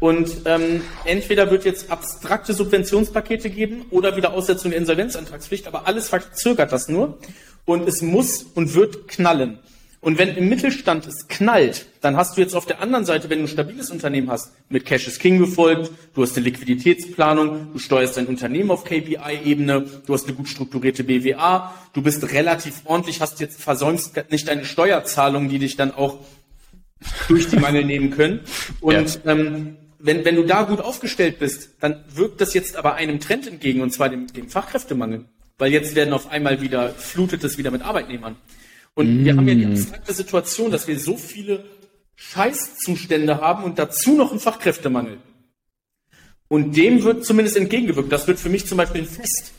Und ähm, entweder wird jetzt abstrakte Subventionspakete geben oder wieder Aussetzung der Insolvenzantragspflicht, aber alles verzögert das nur. Und es muss und wird knallen. Und wenn im Mittelstand es knallt, dann hast du jetzt auf der anderen Seite, wenn du ein stabiles Unternehmen hast, mit Cash is King gefolgt, du hast eine Liquiditätsplanung, du steuerst dein Unternehmen auf KPI-Ebene, du hast eine gut strukturierte BWA, du bist relativ ordentlich, hast jetzt versäumst nicht deine Steuerzahlungen, die dich dann auch durch die Mangel nehmen können. Und ja. ähm, wenn, wenn du da gut aufgestellt bist, dann wirkt das jetzt aber einem Trend entgegen, und zwar dem, dem Fachkräftemangel. Weil jetzt werden auf einmal wieder, flutet es wieder mit Arbeitnehmern. Und mm. wir haben ja die abstrakte Situation, dass wir so viele Scheißzustände haben und dazu noch einen Fachkräftemangel. Und dem wird zumindest entgegengewirkt. Das wird für mich zum Beispiel ein Fest.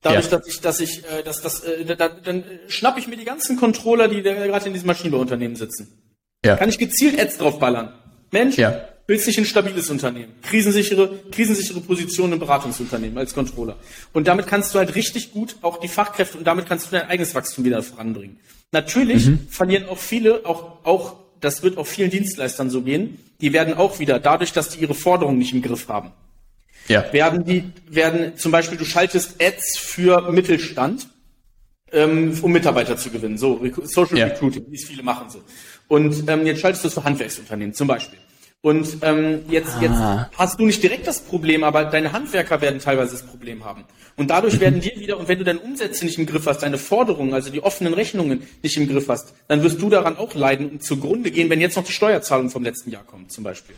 Dadurch, ja. dass ich, dass ich, äh, dass das, äh, da, dann schnapp ich mir die ganzen Controller, die gerade in diesem Maschinenbauunternehmen sitzen. Ja. Kann ich gezielt Ads draufballern. Mensch, ja willst dich ein stabiles Unternehmen, krisensichere, krisensichere Position im Beratungsunternehmen als Controller. Und damit kannst du halt richtig gut auch die Fachkräfte und damit kannst du dein eigenes Wachstum wieder voranbringen. Natürlich mhm. verlieren auch viele, auch, auch, das wird auch vielen Dienstleistern so gehen, die werden auch wieder, dadurch, dass die ihre Forderungen nicht im Griff haben, ja. werden die, werden zum Beispiel, du schaltest Ads für Mittelstand, ähm, um Mitarbeiter zu gewinnen, so Social ja. Recruiting, wie es viele machen so. Und ähm, jetzt schaltest du es für Handwerksunternehmen zum Beispiel. Und ähm, jetzt, ah. jetzt hast du nicht direkt das Problem, aber deine Handwerker werden teilweise das Problem haben. Und dadurch werden dir wieder, und wenn du deine Umsätze nicht im Griff hast, deine Forderungen, also die offenen Rechnungen nicht im Griff hast, dann wirst du daran auch leiden und zugrunde gehen, wenn jetzt noch die Steuerzahlung vom letzten Jahr kommt, zum Beispiel.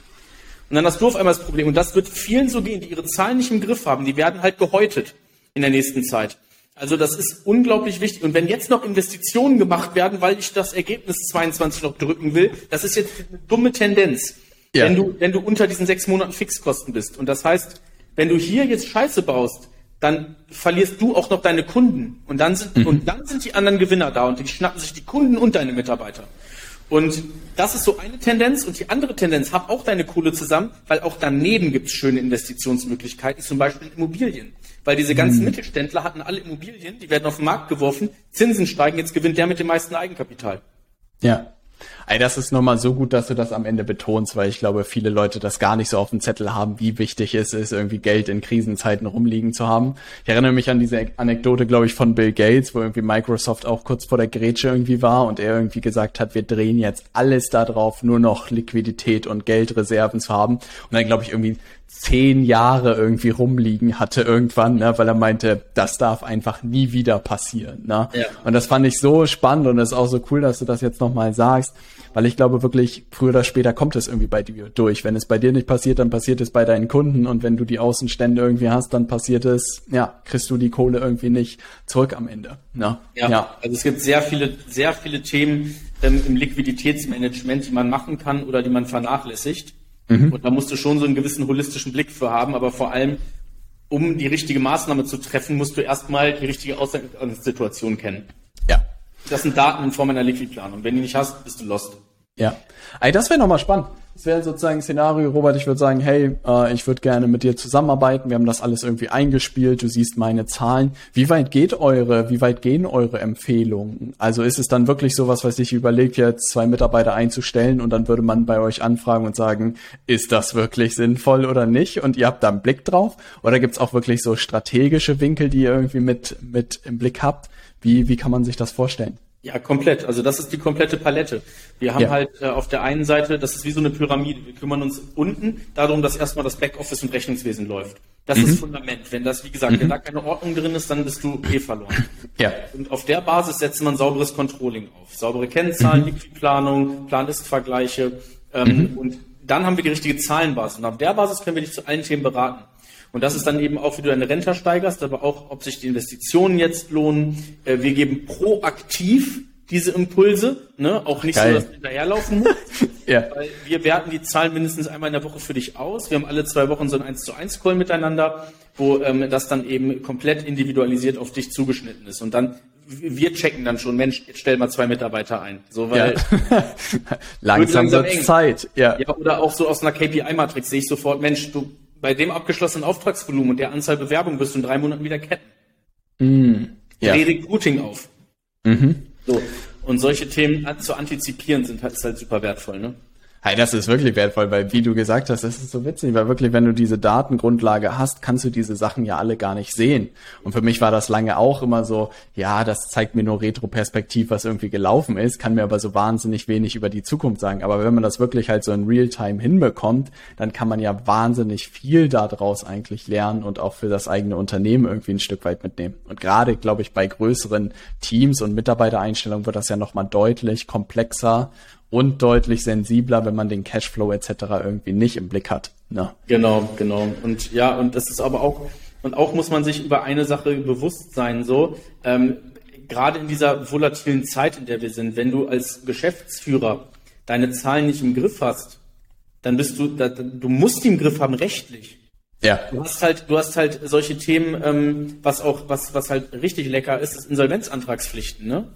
Und dann hast du auf einmal das Problem. Und das wird vielen so gehen, die ihre Zahlen nicht im Griff haben. Die werden halt gehäutet in der nächsten Zeit. Also das ist unglaublich wichtig. Und wenn jetzt noch Investitionen gemacht werden, weil ich das Ergebnis 22 noch drücken will, das ist jetzt eine dumme Tendenz. Ja. Wenn du, wenn du unter diesen sechs Monaten Fixkosten bist. Und das heißt, wenn du hier jetzt Scheiße baust, dann verlierst du auch noch deine Kunden. Und dann sind, mhm. und dann sind die anderen Gewinner da und die schnappen sich die Kunden und deine Mitarbeiter. Und das ist so eine Tendenz. Und die andere Tendenz, hab auch deine Kohle zusammen, weil auch daneben gibt es schöne Investitionsmöglichkeiten, zum Beispiel Immobilien. Weil diese ganzen hm. Mittelständler hatten alle Immobilien, die werden auf den Markt geworfen, Zinsen steigen, jetzt gewinnt der mit dem meisten Eigenkapital. Ja. Ey, das ist nochmal so gut, dass du das am Ende betonst, weil ich glaube, viele Leute das gar nicht so auf dem Zettel haben, wie wichtig es ist, irgendwie Geld in Krisenzeiten rumliegen zu haben. Ich erinnere mich an diese Anekdote, glaube ich, von Bill Gates, wo irgendwie Microsoft auch kurz vor der Grätsche irgendwie war und er irgendwie gesagt hat, wir drehen jetzt alles darauf, nur noch Liquidität und Geldreserven zu haben. Und dann, glaube ich, irgendwie zehn Jahre irgendwie rumliegen hatte irgendwann, ne, weil er meinte, das darf einfach nie wieder passieren. Ne? Ja. Und das fand ich so spannend und es ist auch so cool, dass du das jetzt nochmal sagst, weil ich glaube wirklich, früher oder später kommt es irgendwie bei dir durch. Wenn es bei dir nicht passiert, dann passiert es bei deinen Kunden und wenn du die Außenstände irgendwie hast, dann passiert es, ja, kriegst du die Kohle irgendwie nicht zurück am Ende. Ne? Ja, ja. also es gibt sehr viele, sehr viele Themen ähm, im Liquiditätsmanagement, die man machen kann oder die man vernachlässigt. Mhm. Und da musst du schon so einen gewissen holistischen Blick für haben, aber vor allem, um die richtige Maßnahme zu treffen, musst du erstmal die richtige Ausgangssituation kennen. Ja. Das sind Daten in Form einer Liquidplanung. Wenn du die nicht hast, bist du lost. Ja. Ey, das wäre nochmal spannend. Das wäre sozusagen ein Szenario, Robert, ich würde sagen, hey, äh, ich würde gerne mit dir zusammenarbeiten. Wir haben das alles irgendwie eingespielt. Du siehst meine Zahlen. Wie weit geht eure, wie weit gehen eure Empfehlungen? Also ist es dann wirklich so was, was ich überlegt, jetzt zwei Mitarbeiter einzustellen und dann würde man bei euch anfragen und sagen, ist das wirklich sinnvoll oder nicht? Und ihr habt da einen Blick drauf? Oder gibt's auch wirklich so strategische Winkel, die ihr irgendwie mit, mit im Blick habt? Wie, wie kann man sich das vorstellen? Ja, komplett. Also das ist die komplette Palette. Wir haben ja. halt äh, auf der einen Seite, das ist wie so eine Pyramide. Wir kümmern uns unten darum, dass erstmal das Backoffice und Rechnungswesen läuft. Das mhm. ist Fundament. Wenn das, wie gesagt, mhm. wenn da keine Ordnung drin ist, dann bist du eh verloren. Ja. Und auf der Basis setzt man sauberes Controlling auf. Saubere Kennzahlen, mhm. Liquidplanung, Plan-Ist-Vergleiche. Ähm, mhm. Und dann haben wir die richtige Zahlenbasis. Und auf der Basis können wir dich zu allen Themen beraten. Und das ist dann eben auch, wie du deine Rente steigerst, aber auch, ob sich die Investitionen jetzt lohnen. Äh, wir geben proaktiv diese Impulse, ne? auch nicht Geil. so, dass du hinterherlaufen musst. ja. Weil wir werten die Zahlen mindestens einmal in der Woche für dich aus. Wir haben alle zwei Wochen so ein 1 zu 1 Call miteinander, wo ähm, das dann eben komplett individualisiert auf dich zugeschnitten ist. Und dann wir checken dann schon, Mensch, jetzt stell mal zwei Mitarbeiter ein. So, weil ja. langsam, langsam wird Zeit. Ja. ja. Oder auch so aus einer KPI-Matrix sehe ich sofort, Mensch, du bei dem abgeschlossenen Auftragsvolumen und der Anzahl Bewerbungen wirst du in drei Monaten wieder ketten. Mm, ja. Dreh Recruiting auf. Mhm. So. Und solche Themen zu antizipieren sind halt, ist halt super wertvoll, ne? Hey, das ist wirklich wertvoll, weil wie du gesagt hast, das ist so witzig, weil wirklich, wenn du diese Datengrundlage hast, kannst du diese Sachen ja alle gar nicht sehen. Und für mich war das lange auch immer so, ja, das zeigt mir nur Retroperspektiv, was irgendwie gelaufen ist, kann mir aber so wahnsinnig wenig über die Zukunft sagen. Aber wenn man das wirklich halt so in Realtime hinbekommt, dann kann man ja wahnsinnig viel daraus eigentlich lernen und auch für das eigene Unternehmen irgendwie ein Stück weit mitnehmen. Und gerade, glaube ich, bei größeren Teams und Mitarbeitereinstellungen wird das ja nochmal deutlich komplexer und deutlich sensibler, wenn man den Cashflow etc. irgendwie nicht im Blick hat. Ne? Genau, genau. Und ja, und das ist aber auch, und auch muss man sich über eine Sache bewusst sein, so, ähm, gerade in dieser volatilen Zeit, in der wir sind, wenn du als Geschäftsführer deine Zahlen nicht im Griff hast, dann bist du, da, du musst die im Griff haben, rechtlich. Ja. Du hast halt, du hast halt solche Themen, ähm, was auch, was, was halt richtig lecker ist, ist Insolvenzantragspflichten, ne?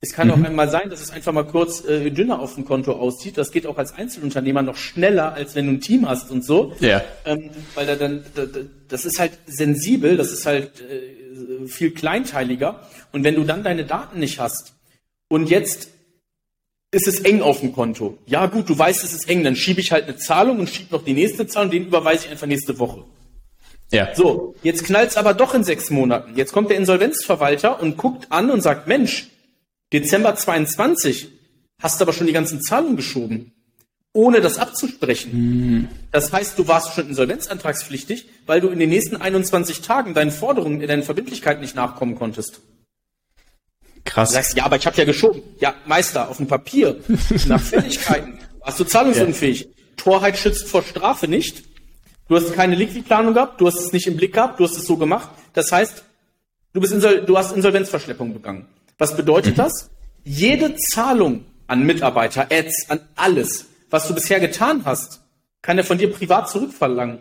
Es kann mhm. auch einmal sein, dass es einfach mal kurz äh, dünner auf dem Konto aussieht. Das geht auch als Einzelunternehmer noch schneller, als wenn du ein Team hast und so. Ja. Ähm, weil da dann, da, das ist halt sensibel, das ist halt äh, viel kleinteiliger. Und wenn du dann deine Daten nicht hast und jetzt ist es eng auf dem Konto. Ja gut, du weißt, es ist eng, dann schiebe ich halt eine Zahlung und schiebe noch die nächste Zahlung, den überweise ich einfach nächste Woche. Ja. So, jetzt knallt's aber doch in sechs Monaten. Jetzt kommt der Insolvenzverwalter und guckt an und sagt, Mensch, Dezember 22 hast du aber schon die ganzen Zahlungen geschoben, ohne das abzusprechen. Mhm. Das heißt, du warst schon insolvenzantragspflichtig, weil du in den nächsten 21 Tagen deinen Forderungen, deinen Verbindlichkeiten nicht nachkommen konntest. Krass. Du sagst, ja, aber ich habe ja geschoben. Ja, Meister, auf dem Papier, nach Fälligkeiten, warst du zahlungsunfähig. Ja. Torheit schützt vor Strafe nicht. Du hast keine Liquidplanung gehabt, du hast es nicht im Blick gehabt, du hast es so gemacht. Das heißt, du, bist Insol du hast Insolvenzverschleppung begangen. Was bedeutet mhm. das? Jede Zahlung an Mitarbeiter, Ads, an alles, was du bisher getan hast, kann er von dir privat zurückverlangen.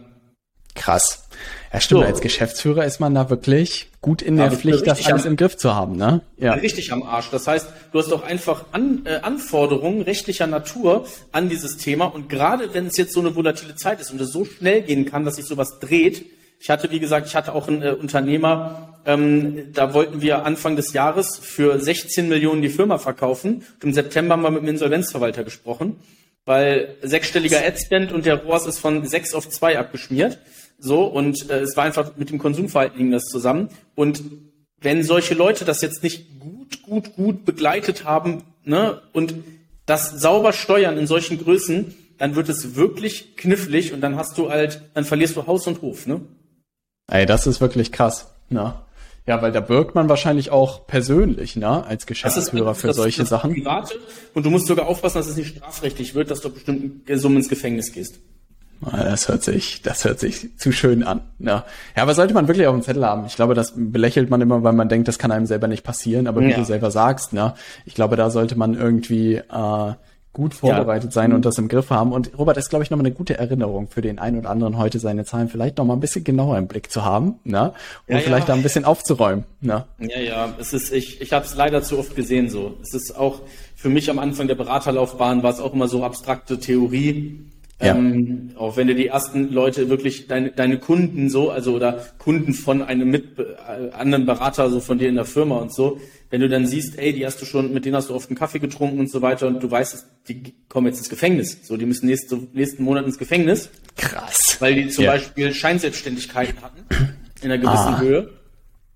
Krass. Ja, stimmt. So. Als Geschäftsführer ist man da wirklich gut in der Pflicht, das alles am, im Griff zu haben, ne? Ja. Richtig am Arsch. Das heißt, du hast auch einfach an, äh, Anforderungen rechtlicher Natur an dieses Thema. Und gerade wenn es jetzt so eine volatile Zeit ist und es so schnell gehen kann, dass sich sowas dreht, ich hatte, wie gesagt, ich hatte auch einen äh, Unternehmer, ähm, da wollten wir Anfang des Jahres für 16 Millionen die Firma verkaufen. Und Im September haben wir mit dem Insolvenzverwalter gesprochen, weil sechsstelliger Adspend und der ROAS ist von sechs auf zwei abgeschmiert. So, und äh, es war einfach mit dem Konsumverhalten ging das zusammen. Und wenn solche Leute das jetzt nicht gut, gut, gut begleitet haben, ne, und das sauber steuern in solchen Größen, dann wird es wirklich knifflig und dann hast du halt, dann verlierst du Haus und Hof, ne? Ey, das ist wirklich krass, ne? Ja, weil da birgt man wahrscheinlich auch persönlich, ne, als Geschäftsführer für solche das Sachen. Private. Und du musst sogar aufpassen, dass es nicht strafrechtlich wird, dass du bestimmten Summen ins Gefängnis gehst. Ah, das hört sich, das hört sich zu schön an. Ja. ja, aber sollte man wirklich auf dem Zettel haben. Ich glaube, das belächelt man immer, weil man denkt, das kann einem selber nicht passieren. Aber wie ja. du selber sagst, ne, ich glaube, da sollte man irgendwie äh, gut vorbereitet ja. sein und das im Griff haben. Und Robert ist, glaube ich, nochmal eine gute Erinnerung für den einen oder anderen heute seine Zahlen vielleicht nochmal ein bisschen genauer im Blick zu haben, ne? Und ja, vielleicht ja. da ein bisschen aufzuräumen. Ne? Ja, ja. Es ist, ich, ich habe es leider zu oft gesehen so. Es ist auch für mich am Anfang der Beraterlaufbahn war es auch immer so abstrakte Theorie. Ja. Ähm, auch wenn du die ersten Leute wirklich deine, deine Kunden so, also oder Kunden von einem mit äh, anderen Berater so von dir in der Firma und so, wenn du dann siehst, ey, die hast du schon, mit denen hast du oft einen Kaffee getrunken und so weiter und du weißt, die kommen jetzt ins Gefängnis. So, die müssen nächste, nächsten Monat ins Gefängnis. Krass. Weil die zum ja. Beispiel Scheinselbstständigkeiten hatten in einer gewissen ah. Höhe.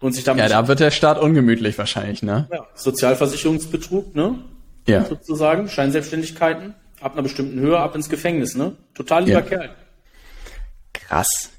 Und sich damit. Ja, da wird der Staat ungemütlich wahrscheinlich, ne? Ja, Sozialversicherungsbetrug, ne? Ja. Sozusagen, Scheinselbstständigkeiten ab einer bestimmten Höhe ab ins Gefängnis, ne? Total lieber ja. Kerl. Krass.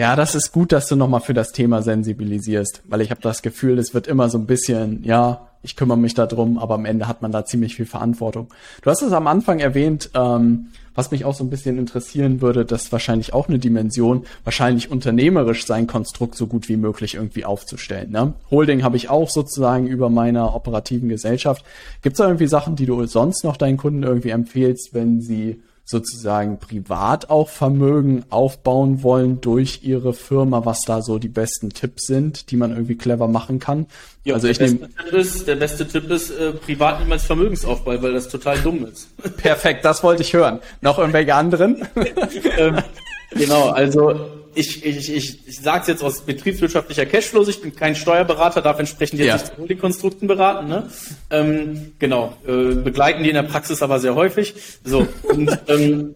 Ja, das ist gut, dass du nochmal für das Thema sensibilisierst, weil ich habe das Gefühl, es wird immer so ein bisschen, ja, ich kümmere mich darum, aber am Ende hat man da ziemlich viel Verantwortung. Du hast es am Anfang erwähnt, ähm, was mich auch so ein bisschen interessieren würde, dass wahrscheinlich auch eine Dimension, wahrscheinlich unternehmerisch sein Konstrukt so gut wie möglich irgendwie aufzustellen. Ne? Holding habe ich auch sozusagen über meiner operativen Gesellschaft. Gibt es da irgendwie Sachen, die du sonst noch deinen Kunden irgendwie empfehlst, wenn sie sozusagen privat auch Vermögen aufbauen wollen durch ihre Firma, was da so die besten Tipps sind, die man irgendwie clever machen kann. Ja, also ich der, beste Tipp ist, der beste Tipp ist, äh, privat niemals Vermögensaufbau, weil das total dumm ist. Perfekt, das wollte ich hören. Noch irgendwelche anderen? genau, also ich, ich, ich, ich sage es jetzt aus betriebswirtschaftlicher Cashflow, ich bin kein Steuerberater, darf entsprechend jetzt ja. nicht Holding-Konstrukten beraten. Ne? Ähm, genau, äh, begleiten die in der Praxis aber sehr häufig. So, und, ähm,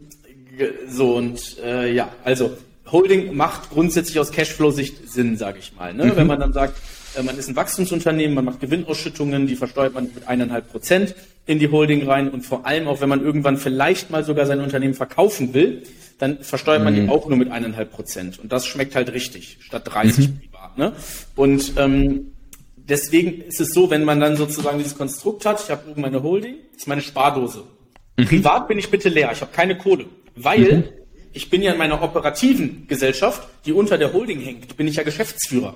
so und äh, ja, also Holding macht grundsätzlich aus Cashflow-Sicht Sinn, sage ich mal. Ne? Mhm. Wenn man dann sagt, man ist ein Wachstumsunternehmen, man macht Gewinnausschüttungen, die versteuert man mit eineinhalb Prozent in die Holding rein und vor allem auch, wenn man irgendwann vielleicht mal sogar sein Unternehmen verkaufen will, dann versteuert man mhm. die auch nur mit eineinhalb Prozent. Und das schmeckt halt richtig, statt 30 mhm. privat. Ne? Und ähm, deswegen ist es so, wenn man dann sozusagen dieses Konstrukt hat, ich habe oben meine Holding, das ist meine Spardose. Mhm. Privat bin ich bitte leer, ich habe keine Kohle, weil mhm. ich bin ja in meiner operativen Gesellschaft, die unter der Holding hängt, bin ich ja Geschäftsführer.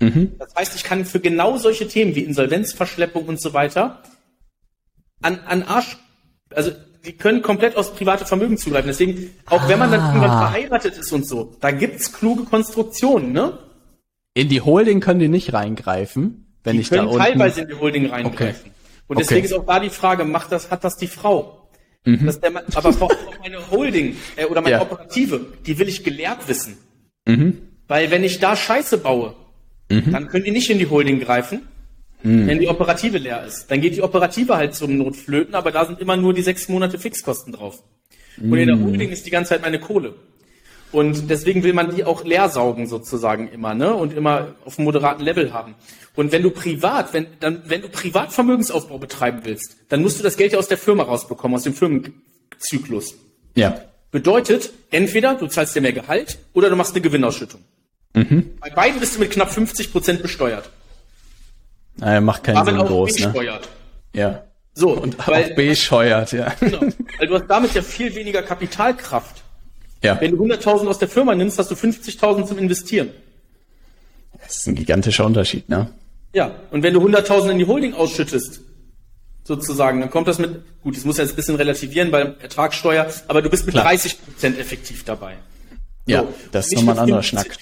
Mhm. Das heißt, ich kann für genau solche Themen wie Insolvenzverschleppung und so weiter an, an Arsch, also die können komplett aus private Vermögen zugreifen. Deswegen, auch ah. wenn man dann ah. irgendwann verheiratet ist und so, da gibt's kluge Konstruktionen, ne? In die Holding können die nicht reingreifen, wenn die ich können da unten... teilweise in die Holding reingreifen. Okay. Und deswegen okay. ist auch da die Frage, macht das, hat das die Frau? Mhm. Das der, aber vor allem meine Holding äh, oder meine ja. Operative, die will ich gelehrt wissen. Mhm. Weil wenn ich da Scheiße baue, mhm. dann können die nicht in die Holding greifen, hm. wenn die Operative leer ist. Dann geht die Operative halt zum Notflöten, aber da sind immer nur die sechs Monate Fixkosten drauf. Und in der hm. Holding ist die ganze Zeit meine Kohle. Und deswegen will man die auch leer saugen sozusagen immer, ne? Und immer auf einem moderaten Level haben. Und wenn du privat, wenn, dann, wenn du privat Vermögensaufbau betreiben willst, dann musst du das Geld ja aus der Firma rausbekommen, aus dem Firmenzyklus. Ja. Bedeutet, entweder du zahlst dir mehr Gehalt oder du machst eine Gewinnausschüttung. Mhm. Bei beiden bist du mit knapp 50 Prozent besteuert. Naja, macht keinen Sinn groß, ne? Steuert. Ja. So, und weil, auch bescheuert, ja. Genau, weil du hast damit ja viel weniger Kapitalkraft. Ja. Wenn du 100.000 aus der Firma nimmst, hast du 50.000 zum Investieren. Das ist ein gigantischer Unterschied, ne? Ja, und wenn du 100.000 in die Holding ausschüttest, sozusagen, dann kommt das mit, gut, das muss ja jetzt ein bisschen relativieren bei Ertragssteuer, aber du bist mit Klar. 30 Prozent effektiv dabei. Ja, das ist nochmal ein anderer Schnack.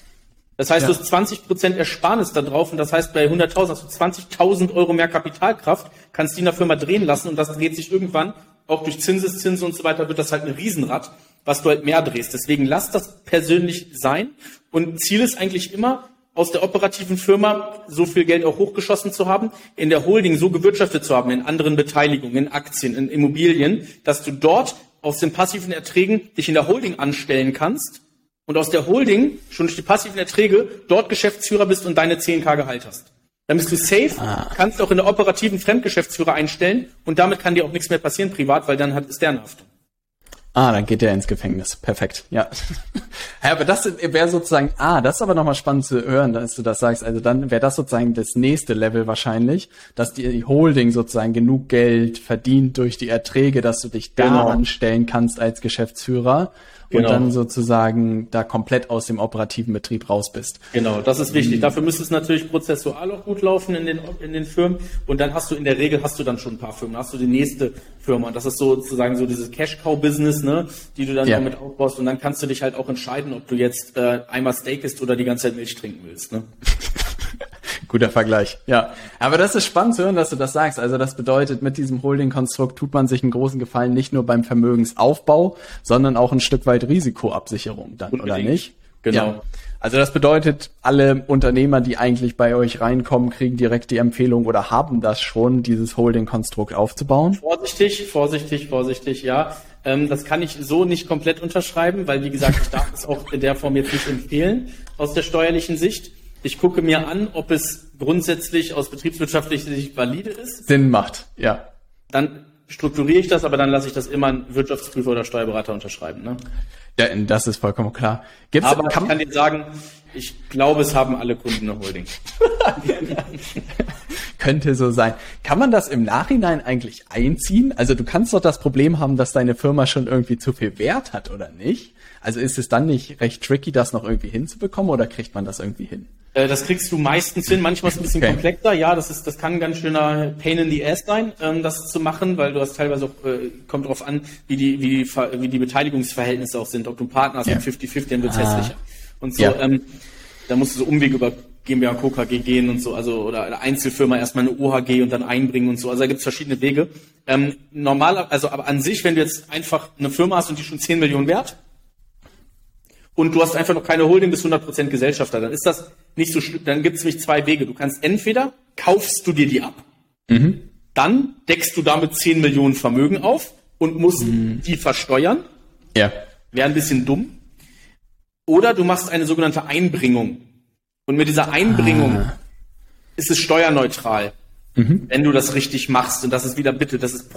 Das heißt, Ja. du hast 20% Ersparnis da drauf und das heißt, bei 100.000 hast du 20.000 Euro mehr Kapitalkraft, kannst die in der Firma drehen lassen und das dreht sich irgendwann, auch durch Zinseszinsen und so weiter, wird das halt ein Riesenrad, was du halt mehr drehst. Deswegen lass das persönlich sein und Ziel ist eigentlich immer, aus der operativen Firma so viel Geld auch hochgeschossen zu haben, in der Holding so gewirtschaftet zu haben, in anderen Beteiligungen, in Aktien, in Immobilien, dass du dort aus den passiven Erträgen dich in der Holding anstellen kannst und aus der Holding schon durch die passiven Erträge dort Geschäftsführer bist und deine 10k Gehalt hast. Dann bist du safe, kannst auch in der operativen Fremdgeschäftsführer einstellen und damit kann dir auch nichts mehr passieren privat, weil dann hat, ist der eine Haftung. Ah, dann geht der ins Gefängnis. Perfekt, ja. ja aber das wäre sozusagen, ah, das ist aber nochmal spannend zu hören, dass du das sagst. Also dann wäre das sozusagen das nächste Level wahrscheinlich, dass die Holding sozusagen genug Geld verdient durch die Erträge, dass du dich da Genau. anstellen kannst als Geschäftsführer und Genau. dann sozusagen da komplett aus dem operativen Betrieb raus bist. Genau, das ist wichtig. Dafür müsste es natürlich prozessual auch gut laufen in den, in den Firmen. Und dann hast du in der Regel hast du dann schon ein paar Firmen. Dann hast du die nächste Firma. Und das ist sozusagen so dieses Cash-Cow-Business, ne, die du dann Ja. noch mit aufbaust. Und dann kannst du dich halt auch entscheiden, ob du jetzt äh, einmal Steak isst oder die ganze Zeit Milch trinken willst. Ne? Guter Vergleich, ja. Aber das ist spannend zu hören, dass du das sagst. Also das bedeutet, mit diesem Holding-Konstrukt tut man sich einen großen Gefallen nicht nur beim Vermögensaufbau, sondern auch ein Stück weit Risikoabsicherung dann, oder Unbedingt. nicht? Genau. Ja. Also das bedeutet, alle Unternehmer, die eigentlich bei euch reinkommen, kriegen direkt die Empfehlung oder haben das schon, dieses Holding-Konstrukt aufzubauen. Vorsichtig, vorsichtig, vorsichtig, ja. Ähm, das kann ich so nicht komplett unterschreiben, weil wie gesagt, ich darf es auch in der Form jetzt nicht empfehlen aus der steuerlichen Sicht. Ich gucke mir an, ob es grundsätzlich aus betriebswirtschaftlicher Sicht valide ist. Sinn macht, ja. Dann strukturiere ich das, aber dann lasse ich das immer ein Wirtschaftsprüfer oder Steuerberater unterschreiben. Ne? ja das ist vollkommen klar. Gibt's, Aber ich kann, kann dir sagen, ich glaube, es haben alle Kunden eine Holding. Könnte so sein. Kann man das im Nachhinein eigentlich einziehen? Also du kannst doch das Problem haben, dass deine Firma schon irgendwie zu viel Wert hat, oder nicht? Also ist es dann nicht recht tricky, das noch irgendwie hinzubekommen, oder kriegt man das irgendwie hin? Äh, Das kriegst du meistens hin, manchmal ist es ein bisschen Okay. komplexer. Ja, das ist, das kann ein ganz schöner Pain in the ass sein, ähm, das zu machen, weil du hast teilweise auch, äh, kommt drauf an, wie die, wie die, wie die Beteiligungsverhältnisse auch sind. Ob du einen Partner hast mit 50-50, dann wird's Ah. hässlicher. Und so, Ja. ähm, da musst du so Umweg über GmbH, KKG gehen und so, also, oder eine Einzelfirma erstmal eine OHG und dann einbringen und so. Also da gibt's verschiedene Wege. Ähm, normal, also, aber an sich, wenn du jetzt einfach eine Firma hast und die schon 10 Millionen wert, und du hast einfach noch keine Holding bis 100% Gesellschafter, dann ist das nicht so schlimm. Dann gibt es nämlich zwei Wege. Du kannst entweder kaufst du dir die ab, dann deckst du damit 10 Millionen Vermögen auf und musst die versteuern. Ja. Wäre ein bisschen dumm. Oder du machst eine sogenannte Einbringung. Und mit dieser Einbringung ist es steuerneutral, wenn du das richtig machst. Und das ist wieder bitte, das ist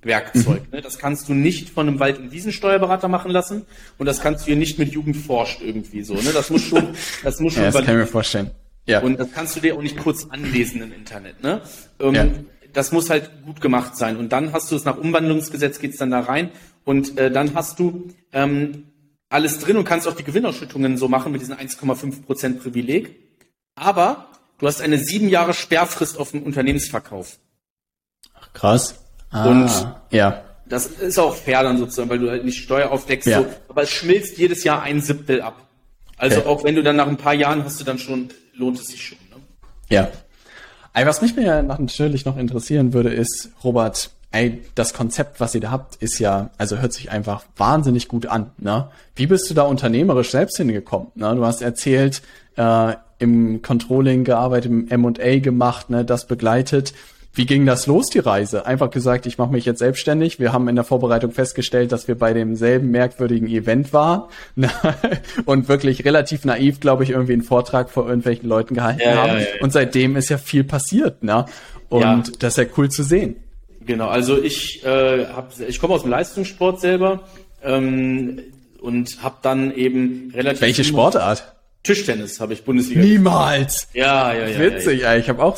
Profi-Werkzeug. Ne? Das kannst du nicht von einem Wald- und Wiesensteuerberater machen lassen. Und das kannst du hier nicht mit Jugend forscht irgendwie so. Ne? Das muss schon, das muss schon Ja, das kann ich mir vorstellen. Ja. und das kannst du dir auch nicht kurz anlesen im Internet. Ne? Ähm, Ja. Das muss halt gut gemacht sein. Und dann hast du es nach Umwandlungsgesetz geht's dann da rein und äh, dann hast du ähm, alles drin und kannst auch die Gewinnausschüttungen so machen mit diesen 1,5 Prozent Privileg. Aber du hast eine sieben Jahre Sperrfrist auf dem Unternehmensverkauf. Krass. Ah, Und- ja. Das ist auch fair dann sozusagen, weil du halt nicht Steuer aufdeckst. Ja. So, aber es schmilzt jedes Jahr ein Siebtel ab. Also Okay. auch wenn du dann nach ein paar Jahren hast du dann schon, lohnt es sich schon. Ne? Ja. Ey, was mich mir natürlich noch interessieren würde, ist, Robert, ey, das Konzept, was ihr da habt, ist ja, also hört sich einfach wahnsinnig gut an. Ne? Wie bist du da unternehmerisch selbst hingekommen? Ne? Du hast erzählt, äh, im Controlling gearbeitet, im M&A gemacht, ne, das begleitet. Wie ging das los, die Reise? Einfach gesagt, ich mache mich jetzt selbstständig. Wir haben in der Vorbereitung festgestellt, dass wir bei demselben merkwürdigen Event waren ne? und wirklich relativ naiv, glaube ich, irgendwie einen Vortrag vor irgendwelchen Leuten gehalten Ja, ja, haben. ja, ja. Und seitdem ist ja viel passiert. Ne? Und Ja. das ist ja cool zu sehen. Genau, also ich äh, hab, ich komme aus dem Leistungssport selber ähm, und habe dann eben relativ Welche Sportart? Tischtennis habe ich Bundesliga. Niemals. Ja, ja, ja. Witzig, ey. ich habe auch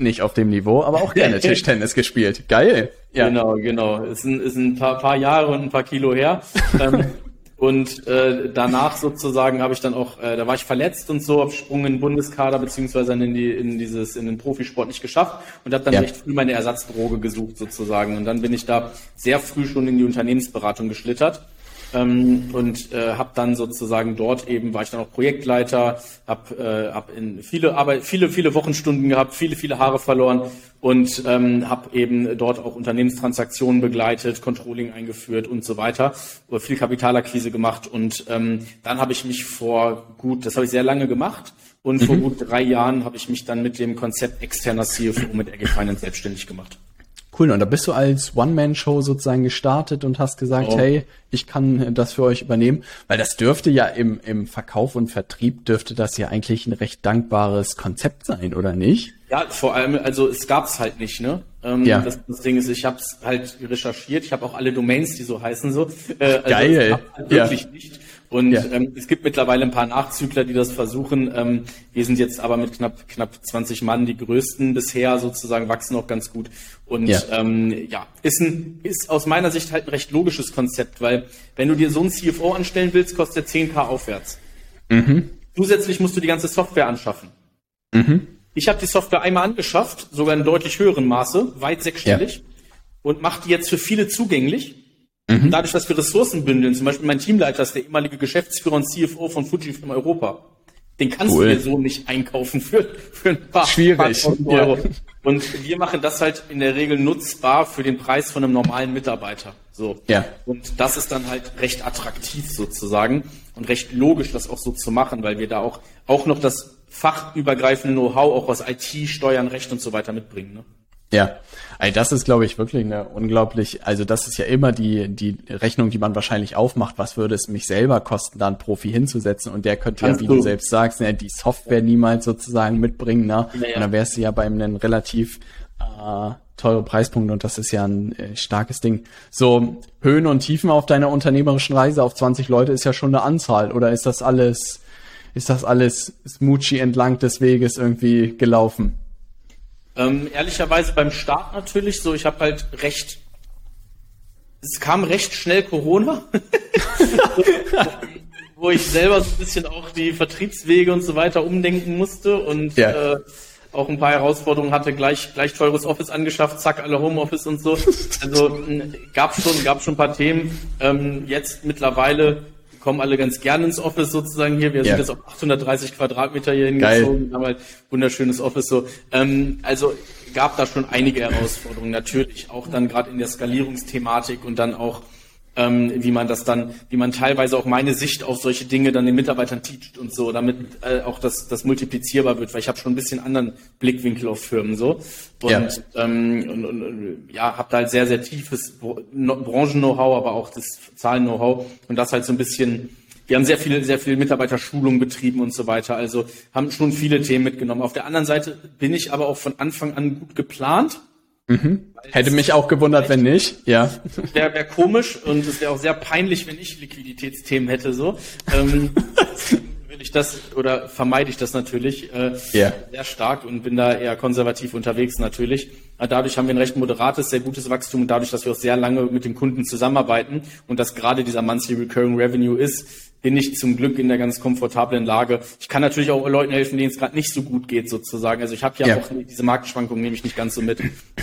nicht auf dem Niveau, aber auch gerne Tischtennis gespielt. Geil. Ja. Genau, genau. Ist ein, ist ein paar, paar Jahre und ein paar Kilo her. ähm, und äh, danach sozusagen habe ich dann auch, äh, da war ich verletzt und so, habe Sprung in den Bundeskader beziehungsweise in die in dieses in den Profisport nicht geschafft und habe dann Ja. recht früh meine Ersatzdroge gesucht sozusagen und dann bin ich da sehr früh schon in die Unternehmensberatung geschlittert ähm, und äh, habe dann sozusagen dort eben war ich dann auch Projektleiter, habe äh, hab in viele Arbeit, viele viele Wochenstunden gehabt, viele viele Haare verloren und ähm, habe eben dort auch Unternehmenstransaktionen begleitet, Controlling eingeführt und so weiter, viel Kapitalakquise gemacht und ähm, dann habe ich mich vor gut, das habe ich sehr lange gemacht und mhm. vor gut drei Jahren habe ich mich dann mit dem Konzept externer CFO mit RG Finance selbstständig gemacht. Cool, und da bist du als One-Man-Show sozusagen gestartet und hast gesagt, oh. hey, ich kann das für euch übernehmen, weil das dürfte ja im, im Verkauf und Vertrieb dürfte das ja eigentlich ein recht dankbares Konzept sein, oder nicht? Ja, vor allem, also es gab's halt nicht, ne? Ähm, ja. Das, das Ding ist, ich habe es halt recherchiert, ich habe auch alle Domains, die so heißen so. Äh, also Geil. Halt wirklich ja. nicht. Und ja. ähm, es gibt mittlerweile ein paar Nachzügler, die das versuchen. Ähm, wir sind jetzt aber mit knapp knapp 20 Mann die größten bisher sozusagen, wachsen auch ganz gut. Und ja, ähm, ja ist, ein, ist aus meiner Sicht halt ein recht logisches Konzept, weil wenn du dir so einen CFO anstellen willst, kostet der 10k aufwärts. Mhm. Zusätzlich musst du die ganze Software anschaffen. Mhm. Ich habe die Software einmal angeschafft, sogar in deutlich höherem Maße, weit sechsstellig, ja. und mache die jetzt für viele zugänglich Mhm. Dadurch, dass wir Ressourcen bündeln, zum Beispiel mein Teamleiter ist der ehemalige Geschäftsführer und CFO von Fujifilm Europa. Den kannst cool. du dir so nicht einkaufen für, für ein paar, Schwierig. Paar Euro. Ja. Und wir machen das halt in der Regel nutzbar für den Preis von einem normalen Mitarbeiter. So. Ja. Und das ist dann halt recht attraktiv sozusagen und recht logisch, das auch so zu machen, weil wir da auch, auch noch das fachübergreifende Know-how auch aus IT, Steuern, Recht und so weiter mitbringen. Ne? Ja, also das ist, glaube ich, wirklich eine unglaublich, also das ist ja immer die, die Rechnung, die man wahrscheinlich aufmacht, was würde es mich selber kosten, da einen Profi hinzusetzen und der könnte ja, wie du, du selbst sagst, ne, die Software niemals sozusagen mitbringen, ne? Ja, ja. Und dann wärst du ja bei einem relativ äh, teure Preispunkt und das ist ja ein äh, starkes Ding. So, Höhen und Tiefen auf deiner unternehmerischen Reise auf 20 Leute ist ja schon eine Anzahl oder ist das alles, ist das alles smoochy entlang des Weges irgendwie gelaufen? Ähm, ehrlicherweise beim Start natürlich so, ich habe halt recht, es kam recht schnell Corona, wo ich selber so ein bisschen auch die Vertriebswege und so weiter umdenken musste und ja. äh, auch ein paar Herausforderungen hatte, gleich, gleich teures Office angeschafft, zack, alle Homeoffice und so. Also gab schon, gab schon ein paar Themen. Ähm, jetzt mittlerweile kommen alle ganz gerne ins Office sozusagen hier. Wir ja. sind jetzt auf 830 Quadratmeter hier hingezogen, haben halt wunderschönes Office so. Ähm, also gab da schon einige Herausforderungen, natürlich. Auch dann gerade in der Skalierungsthematik und dann auch ähm, wie man das dann, wie man teilweise auch meine Sicht auf solche Dinge dann den Mitarbeitern teacht und so, damit äh, auch das, das multiplizierbar wird, weil ich habe schon ein bisschen anderen Blickwinkel auf Firmen so und, ja. ähm, und, und, und ja, habe da halt sehr sehr tiefes Branchen-Know-how, aber auch das Zahlen-Know-how und das halt so ein bisschen wir haben sehr viel, sehr viel Mitarbeiterschulung betrieben und so weiter. Also haben schon viele Themen mitgenommen. Auf der anderen Seite bin ich aber auch von Anfang an gut geplant. Mhm. Hätte mich auch gewundert, wenn nicht. Ja. Wäre wär komisch und es wäre auch sehr peinlich, wenn ich Liquiditätsthemen hätte. So ähm, will ich das oder vermeide ich das natürlich äh, yeah. sehr stark und bin da eher konservativ unterwegs natürlich. Dadurch haben wir ein recht moderates, sehr gutes Wachstum und dadurch, dass wir auch sehr lange mit dem Kunden zusammenarbeiten und dass gerade dieser Monthly Recurring Revenue ist, bin ich zum Glück in der ganz komfortablen Lage. Ich kann natürlich auch Leuten helfen, denen es gerade nicht so gut geht, sozusagen. Also ich habe ja, ja, auch diese Marktschwankungen nehme ich nicht ganz so mit.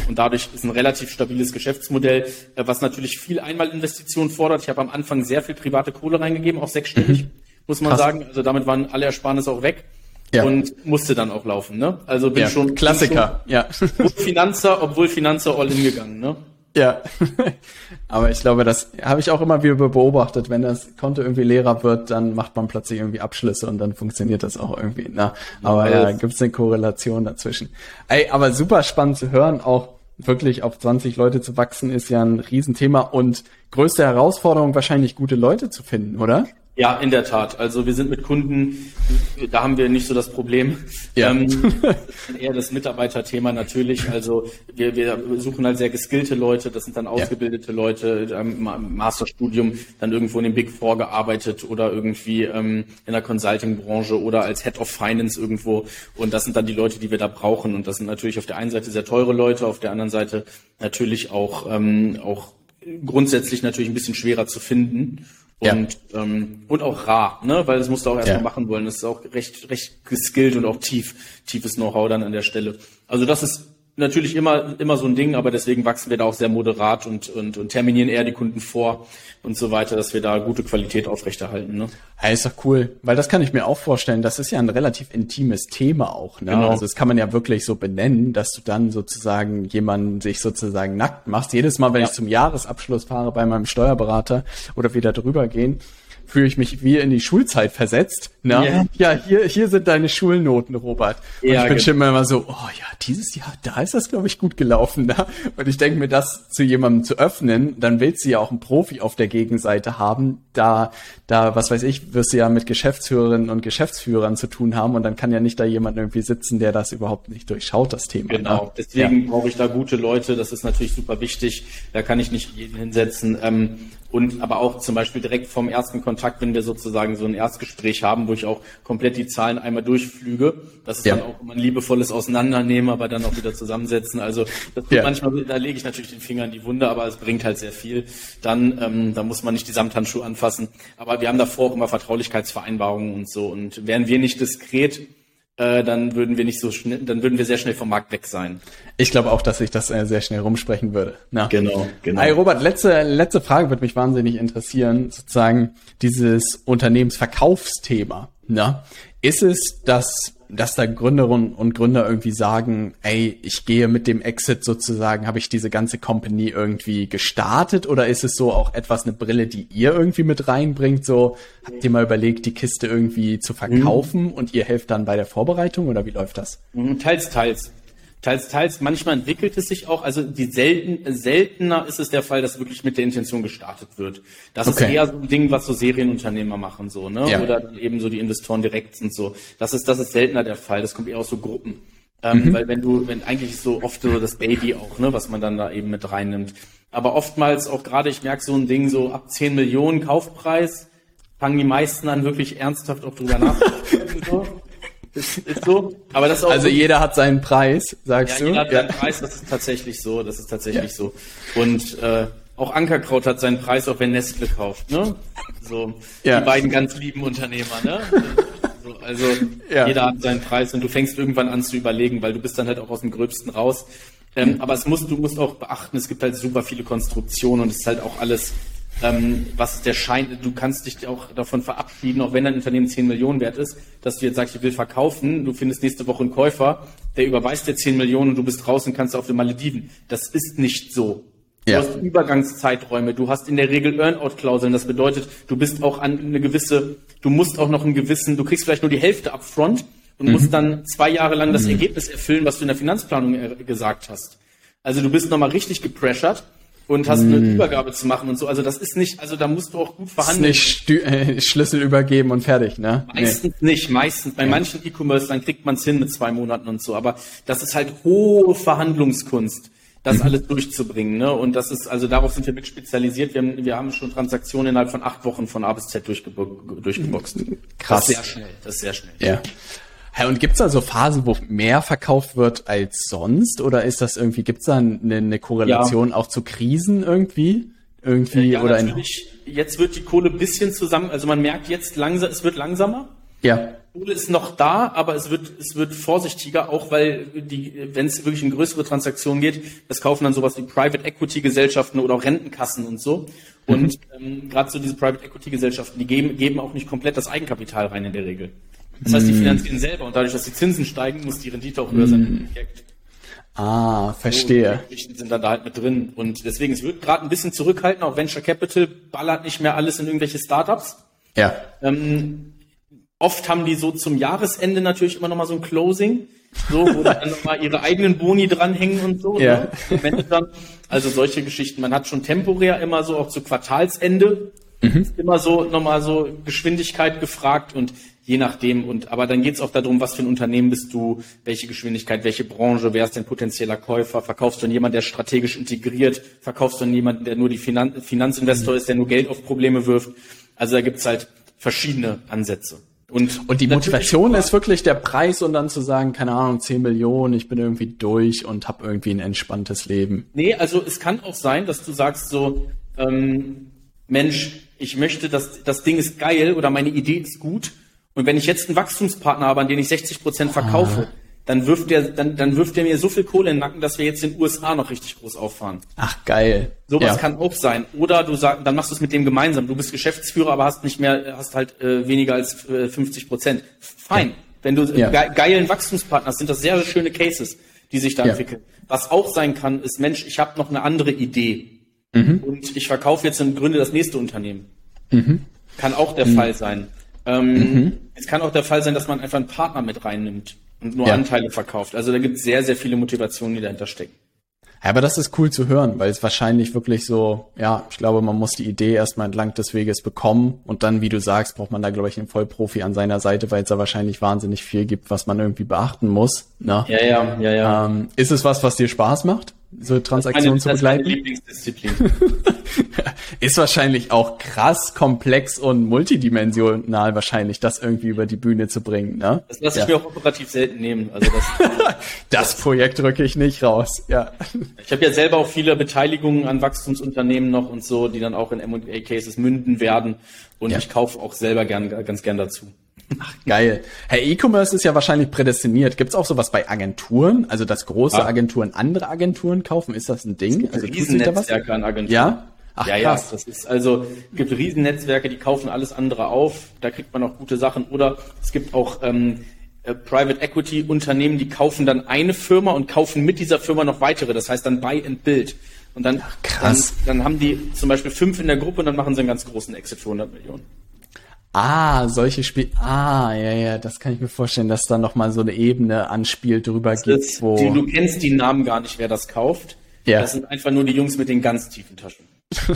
Und dadurch ist ein relativ stabiles Geschäftsmodell, äh, was natürlich viel Einmalinvestitionen fordert. Ich habe am Anfang sehr viel private Kohle reingegeben, auch sechsstellig, mhm. muss man Krass. sagen. Also damit waren alle Ersparnisse auch weg. Ja. Und musste dann auch laufen, ne? Also bin ja. schon Klassiker, bin schon ja. Finanzer, obwohl Finanzer all in gegangen, ne? Ja, aber ich glaube, das habe ich auch immer wieder beobachtet. Wenn das Konto irgendwie leerer wird, dann macht man plötzlich irgendwie Abschlüsse und dann funktioniert das auch irgendwie. Na, aber ja, gibt es eine Korrelation dazwischen. Ey, aber super spannend zu hören, auch wirklich auf 20 Leute zu wachsen, ist ja ein Riesenthema und größte Herausforderung wahrscheinlich gute Leute zu finden, oder? Ja, in der Tat. Also wir sind mit Kunden, da haben wir nicht so das Problem. Ja. Ähm, eher das Mitarbeiterthema natürlich. Also wir, wir suchen halt sehr geskillte Leute, das sind dann ausgebildete ja. Leute, im Masterstudium dann irgendwo in den Big Four gearbeitet oder irgendwie ähm, in der Consulting-Branche oder als Head of Finance irgendwo. Und das sind dann die Leute, die wir da brauchen. Und das sind natürlich auf der einen Seite sehr teure Leute, auf der anderen Seite natürlich auch, ähm, auch grundsätzlich natürlich ein bisschen schwerer zu finden und ja. ähm, und auch rar, ne, weil das musst du auch erstmal ja. machen wollen. Das ist auch recht recht geskillt und auch tief tiefes Know-how dann an der Stelle. Also das ist natürlich immer, immer so ein Ding, aber deswegen wachsen wir da auch sehr moderat und, und, und terminieren eher die Kunden vor und so weiter, dass wir da gute Qualität aufrechterhalten. Ne? Ja, ist doch cool, weil das kann ich mir auch vorstellen. Das ist ja ein relativ intimes Thema auch. Ne? Genau. Also das kann man ja wirklich so benennen, dass du dann sozusagen jemanden sich sozusagen nackt machst. Jedes Mal, wenn ja. ich zum Jahresabschluss fahre bei meinem Steuerberater oder wieder drüber gehen, fühle ich mich wie in die Schulzeit versetzt. Ne? Yeah. Ja, hier, hier sind deine Schulnoten, Robert. Und ja, ich bin schon immer so, oh ja, dieses Jahr, da ist das, glaube ich, gut gelaufen. Ne? Und ich denke mir, das zu jemandem zu öffnen, dann willst du ja auch einen Profi auf der Gegenseite haben. Da, da, was weiß ich, wirst du ja mit Geschäftsführerinnen und Geschäftsführern zu tun haben und dann kann ja nicht da jemand irgendwie sitzen, der das überhaupt nicht durchschaut, das Thema. Genau, ne? deswegen ja. brauche ich da gute Leute, das ist natürlich super wichtig. Da kann ich nicht jeden hinsetzen. Ähm, und aber auch zum Beispiel direkt vom ersten Kontakt, wenn wir sozusagen so ein Erstgespräch haben, wo ich auch komplett die Zahlen einmal durchflüge. Das ist ja. dann auch immer ein liebevolles Auseinandernehmen, aber dann auch wieder zusammensetzen. Also das ja. manchmal, da lege ich natürlich den Finger in die Wunde, aber es bringt halt sehr viel. Dann, ähm, da muss man nicht die Samthandschuhe anfassen. Aber wir haben davor auch immer Vertraulichkeitsvereinbarungen und so. Und wären wir nicht diskret, äh, dann würden wir nicht so schnell, dann würden wir sehr schnell vom Markt weg sein. Ich glaube auch, dass ich das äh, sehr schnell rumsprechen würde. Na. Genau, genau. Hey Robert, letzte, letzte Frage würde mich wahnsinnig interessieren, sozusagen dieses Unternehmensverkaufsthema. Na? Ist es, dass dass da Gründerinnen und Gründer irgendwie sagen, ey, ich gehe mit dem Exit sozusagen, habe ich diese ganze Company irgendwie gestartet oder ist es so auch etwas eine Brille, die ihr irgendwie mit reinbringt? So, habt ihr mal überlegt, die Kiste irgendwie zu verkaufen mhm. und ihr helft dann bei der Vorbereitung oder wie läuft das? Mhm, teils, teils. Teils, teils. Manchmal entwickelt es sich auch. Also die selten, seltener ist es der Fall, dass wirklich mit der Intention gestartet wird. Das okay. ist eher so ein Ding, was so Serienunternehmer machen, so, ne? Ja. Oder eben so die Investoren direkt sind so. Das ist, das ist seltener der Fall. Das kommt eher aus so Gruppen. Ähm, mhm. Weil wenn du, wenn eigentlich ist so oft so das Baby auch, ne, was man dann da eben mit reinnimmt. Aber oftmals auch gerade, ich merke so ein Ding, so ab 10 Millionen Kaufpreis, fangen die meisten an, wirklich ernsthaft auch drüber nachzudenken. so. Ist, ist so. Aber das auch also jeder hat seinen Preis, sagst ja, du? Jeder hat ja. seinen Preis, das ist tatsächlich so. Das ist tatsächlich ja. so. Und äh, auch Ankerkraut hat seinen Preis, auch wenn Nestle kauft. Ne? So ja. die beiden ganz lieben Unternehmer. Ne? so, also jeder hat seinen Preis und du fängst irgendwann an zu überlegen, weil du bist dann halt auch aus dem Gröbsten raus. Ähm, aber es muss, du musst auch beachten, es gibt halt super viele Konstruktionen und es ist halt auch alles ähm, was ist der Schein, du kannst dich auch davon verabschieden, auch wenn dein Unternehmen 10 Millionen wert ist, dass du jetzt sagst, ich will verkaufen, du findest nächste Woche einen Käufer, der überweist dir 10 Millionen und du bist draußen und kannst auf den Malediven. Das ist nicht so. Du ja. hast Übergangszeiträume, du hast in der Regel Earnout-Klauseln, das bedeutet, du bist auch an eine gewisse, du musst auch noch einen gewissen, du kriegst vielleicht nur die Hälfte upfront und mhm. musst dann zwei Jahre lang das mhm. Ergebnis erfüllen, was du in der Finanzplanung äh, gesagt hast. Also du bist nochmal richtig gepressured und hast eine mm. Übergabe zu machen und so. Also das ist nicht, also da musst du auch gut verhandeln. Ist nicht äh, Schlüssel übergeben und fertig, ne? Meistens nee. nicht, meistens. Bei ja. manchen E-Commerce, dann kriegt man es hin mit zwei Monaten und so. Aber das ist halt hohe Verhandlungskunst, das mhm. alles durchzubringen. Ne? Und das ist, also darauf sind wir mit spezialisiert. Wir haben, wir haben schon Transaktionen innerhalb von acht Wochen von A bis Z durchgebo durchgeboxt. Krass. Das ist sehr schnell. Das ist sehr schnell. Ja. Ja, und gibt's also Phasen, wo mehr verkauft wird als sonst? Oder ist das irgendwie, gibt's da eine, eine Korrelation ja. auch zu Krisen irgendwie? Irgendwie ja, oder natürlich. Jetzt wird die Kohle bisschen zusammen, also man merkt jetzt langsam, es wird langsamer. Ja. Kohle ist noch da, aber es wird, es wird vorsichtiger, auch weil die, wenn es wirklich in größere Transaktionen geht, das kaufen dann sowas wie Private Equity Gesellschaften oder auch Rentenkassen und so. Und mhm. ähm, gerade so diese Private Equity Gesellschaften, die geben, geben auch nicht komplett das Eigenkapital rein in der Regel. Das heißt, die mm. finanzieren selber und dadurch, dass die Zinsen steigen, muss die Rendite auch höher sein Projekt. Ah, verstehe. So, die sind dann da halt mit drin. Und deswegen, es wird gerade ein bisschen zurückhalten, auch Venture Capital ballert nicht mehr alles in irgendwelche Startups. Ja. Ähm, oft haben die so zum Jahresende natürlich immer noch mal so ein Closing, so, wo dann noch mal ihre eigenen Boni dranhängen und so. Ja. Ne? Dann, also solche Geschichten. Man hat schon temporär immer so auch zu Quartalsende mhm. immer so nochmal so Geschwindigkeit gefragt und je nachdem. Und aber dann geht es auch darum, was für ein Unternehmen bist du, welche Geschwindigkeit, welche Branche, wer ist dein potenzieller Käufer? Verkaufst du an jemanden, der strategisch integriert? Verkaufst du an jemanden, der nur die Finan Finanzinvestor ist, der nur Geld auf Probleme wirft? Also da gibt's halt verschiedene Ansätze. Und, und die Motivation ist wirklich der Preis und dann zu sagen, keine Ahnung, 10 Millionen, ich bin irgendwie durch und habe irgendwie ein entspanntes Leben. Nee, also es kann auch sein, dass du sagst so, ähm, Mensch, ich möchte, dass das Ding ist geil oder meine Idee ist gut und wenn ich jetzt einen Wachstumspartner habe, an den ich 60 Prozent verkaufe, ah. dann wirft der, dann, dann wirft der mir so viel Kohle in den Nacken, dass wir jetzt in den USA noch richtig groß auffahren. Ach, geil. Sowas ja. kann auch sein. Oder du sagst, dann machst du es mit dem gemeinsam. Du bist Geschäftsführer, aber hast nicht mehr, hast halt äh, weniger als äh, 50 Prozent. Fein. Ja. Wenn du ja. ge geilen Wachstumspartner hast, sind das sehr, sehr schöne Cases, die sich da entwickeln. Was auch sein kann, ist, Mensch, ich habe noch eine andere Idee. Mhm. Und ich verkaufe jetzt und gründe das nächste Unternehmen. Mhm. Kann auch der mhm. Fall sein. Ähm, mhm. Es kann auch der Fall sein, dass man einfach einen Partner mit reinnimmt und nur ja. Anteile verkauft. Also da gibt es sehr, sehr viele Motivationen, die dahinter stecken. Ja, aber das ist cool zu hören, weil es wahrscheinlich wirklich so, ja, ich glaube, man muss die Idee erstmal entlang des Weges bekommen und dann, wie du sagst, braucht man da, glaube ich, einen Vollprofi an seiner Seite, weil es da wahrscheinlich wahnsinnig viel gibt, was man irgendwie beachten muss. Ne? Ja, ja, ja, ja. Ähm, ist es was, was dir Spaß macht? So Transaktionen zu begleiten. Lieblingsdisziplin. ist wahrscheinlich auch krass komplex und multidimensional wahrscheinlich, das irgendwie über die Bühne zu bringen. Ne? Das lasse ich mir auch operativ selten nehmen. Also das, das Projekt rücke ich nicht raus. Ja. Ich habe ja selber auch viele Beteiligungen an Wachstumsunternehmen noch und so, die dann auch in M&A-Cases münden werden. Und ja. ich kaufe auch selber gern, ganz gern dazu. Ach, geil. Herr E-Commerce ist ja wahrscheinlich prädestiniert. Gibt es auch sowas bei Agenturen? Also, dass große. Agenturen andere Agenturen kaufen? Ist das ein Ding? also, Riesennetzwerke an Agenturen. Ja? Ach, ja, krass. ja, das ist also, gibt Riesennetzwerke, die kaufen alles andere auf. Da kriegt man auch gute Sachen. Oder es gibt auch ähm, äh, Private Equity Unternehmen, die kaufen dann eine Firma und kaufen mit dieser Firma noch weitere. Das heißt dann Buy and Build. Und dann, Ach, krass. Dann, dann haben die zum Beispiel fünf in der Gruppe und dann machen sie einen ganz großen Exit für 100 Millionen. Ah, solche Spiele. Ah, ja, ja, das kann ich mir vorstellen, dass da noch mal so eine Ebene anspielt drüber das gibt, ist, wo du kennst die Namen gar nicht, wer das kauft. Ja. Das sind einfach nur die Jungs mit den ganz tiefen Taschen.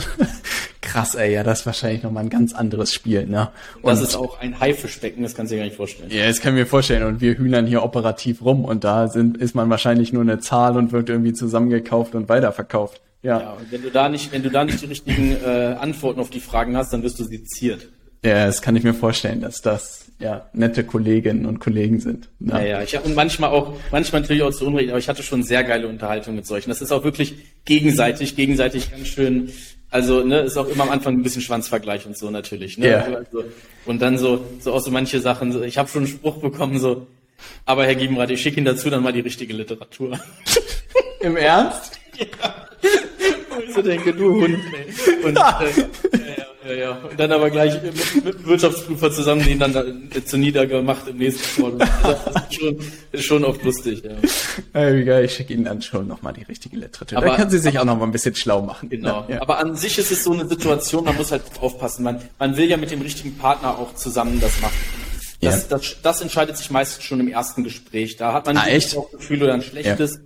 Krass, ey, ja, das ist wahrscheinlich noch mal ein ganz anderes Spiel, ne? Und das ist auch ein Haifischbecken, das kannst du dir gar nicht vorstellen. Ja, das kann ich mir vorstellen. Und wir hühnern hier operativ rum und da sind, ist man wahrscheinlich nur eine Zahl und wird irgendwie zusammengekauft und weiterverkauft. Ja. ja und wenn du da nicht, wenn du da nicht die richtigen äh, Antworten auf die Fragen hast, dann wirst du seziert. Ja, das kann ich mir vorstellen, dass das ja nette Kolleginnen und Kollegen sind. Ne? Ja, ja, ich habe und manchmal auch, manchmal natürlich auch zu Unrecht, aber ich hatte schon sehr geile Unterhaltung mit solchen. Das ist auch wirklich gegenseitig, gegenseitig ganz schön. Also, ne, ist auch immer am Anfang ein bisschen Schwanzvergleich und so natürlich. Ne? Ja. Also, und dann so, so auch so manche Sachen. So, ich habe schon einen Spruch bekommen, so, aber Herr Giebenrath, ich schicke Ihnen dazu dann mal die richtige Literatur. Im Ernst? ja. Ich so denke, du Hund. Ey. Und, äh, ja, ja. Und dann aber gleich mit, mit Wirtschaftsprüfer zusammen den dann äh, zu niedergemacht im nächsten Call. Das ist schon, ist schon oft lustig, ja. Wie geil, ich schicke Ihnen dann schon nochmal die richtige Literatur. Aber, da können Sie sich auch nochmal ein bisschen schlau machen. Genau. Ja. Aber an sich ist es so eine Situation, man muss halt aufpassen. Man, man will ja mit dem richtigen Partner auch zusammen das machen. Das, ja. das, das entscheidet sich meistens schon im ersten Gespräch. Da hat man ah, echt? auch Gefühl oder ein schlechtes.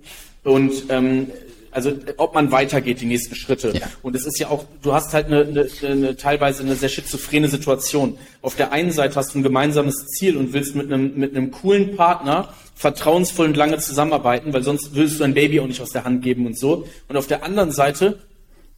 Ja. Und ähm, also ob man weitergeht, die nächsten Schritte. Ja. Und es ist ja auch, du hast halt eine, eine, eine teilweise eine sehr schizophrene Situation. Auf der einen Seite hast du ein gemeinsames Ziel und willst mit einem, mit einem coolen Partner vertrauensvoll und lange zusammenarbeiten, weil sonst willst du dein Baby auch nicht aus der Hand geben und so. Und auf der anderen Seite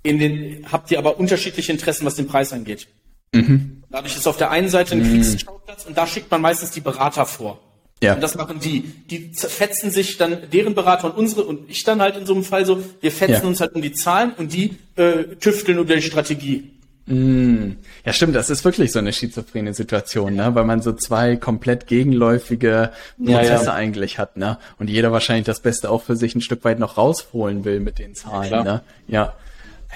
in den, habt ihr aber unterschiedliche Interessen, was den Preis angeht. Mhm. Dadurch ist auf der einen Seite ein mhm. Kriegsschauplatz und da schickt man meistens die Berater vor. Ja. Und das machen die. Die fetzen sich dann, deren Berater und unsere und ich dann halt in so einem Fall so, wir fetzen ja. uns halt um die Zahlen und die äh, tüfteln über die Strategie. Mm. Ja, stimmt, das ist wirklich so eine schizophrene Situation, ne? weil man so zwei komplett gegenläufige Prozesse ja, ja. eigentlich hat, ne? Und jeder wahrscheinlich das Beste auch für sich ein Stück weit noch rausholen will mit den Zahlen, ja, ne? Ja.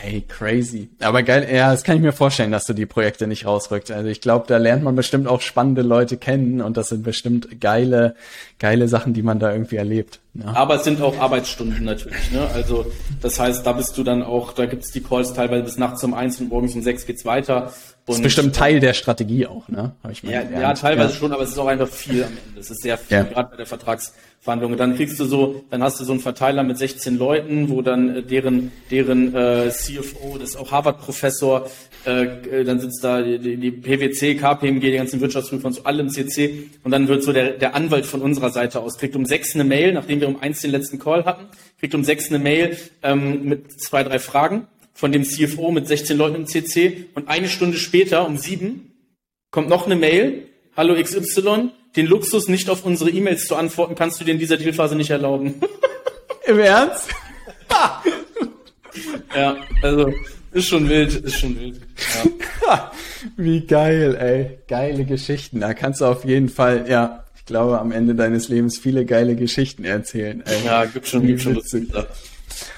Hey, crazy. Aber geil, ja, das kann ich mir vorstellen, dass du die Projekte nicht rausrückst. Also ich glaube, da lernt man bestimmt auch spannende Leute kennen und das sind bestimmt geile, geile Sachen, die man da irgendwie erlebt. Ja. Aber es sind auch Arbeitsstunden natürlich. Ne? Also das heißt, da bist du dann auch, da gibt's die Calls teilweise bis nachts um eins und morgens um sechs geht's weiter. Und, das ist bestimmt Teil der Strategie auch, ne? Hab ich mal ja, ja, teilweise ja. schon, aber es ist auch einfach viel am Ende. Es ist sehr viel, gerade bei der Vertrags Verhandlungen. Dann kriegst du so, dann hast du so einen Verteiler mit 16 Leuten, wo dann äh, deren deren äh, CFO, das ist auch Harvard-Professor, äh, äh, dann sitzt da die, die PwC, KPMG, die ganzen Wirtschaftsprüfer und so alle im CC und dann wird so der, der Anwalt von unserer Seite aus, kriegt um sechs eine Mail, nachdem wir um eins den letzten Call hatten, kriegt um sechs eine Mail ähm, mit zwei, drei Fragen von dem CFO mit 16 Leuten im CC und eine Stunde später um sieben kommt noch eine Mail, hallo XY, den Luxus, nicht auf unsere E-Mails zu antworten, kannst du dir in dieser Dealphase nicht erlauben. Im Ernst? ja, also ist schon wild, ist schon wild. Ja. Wie geil, ey. Geile Geschichten. Da kannst du auf jeden Fall, ja. ich glaube, am Ende deines Lebens viele geile Geschichten erzählen. Ey. Ja, gibt schon, gibt schon lustige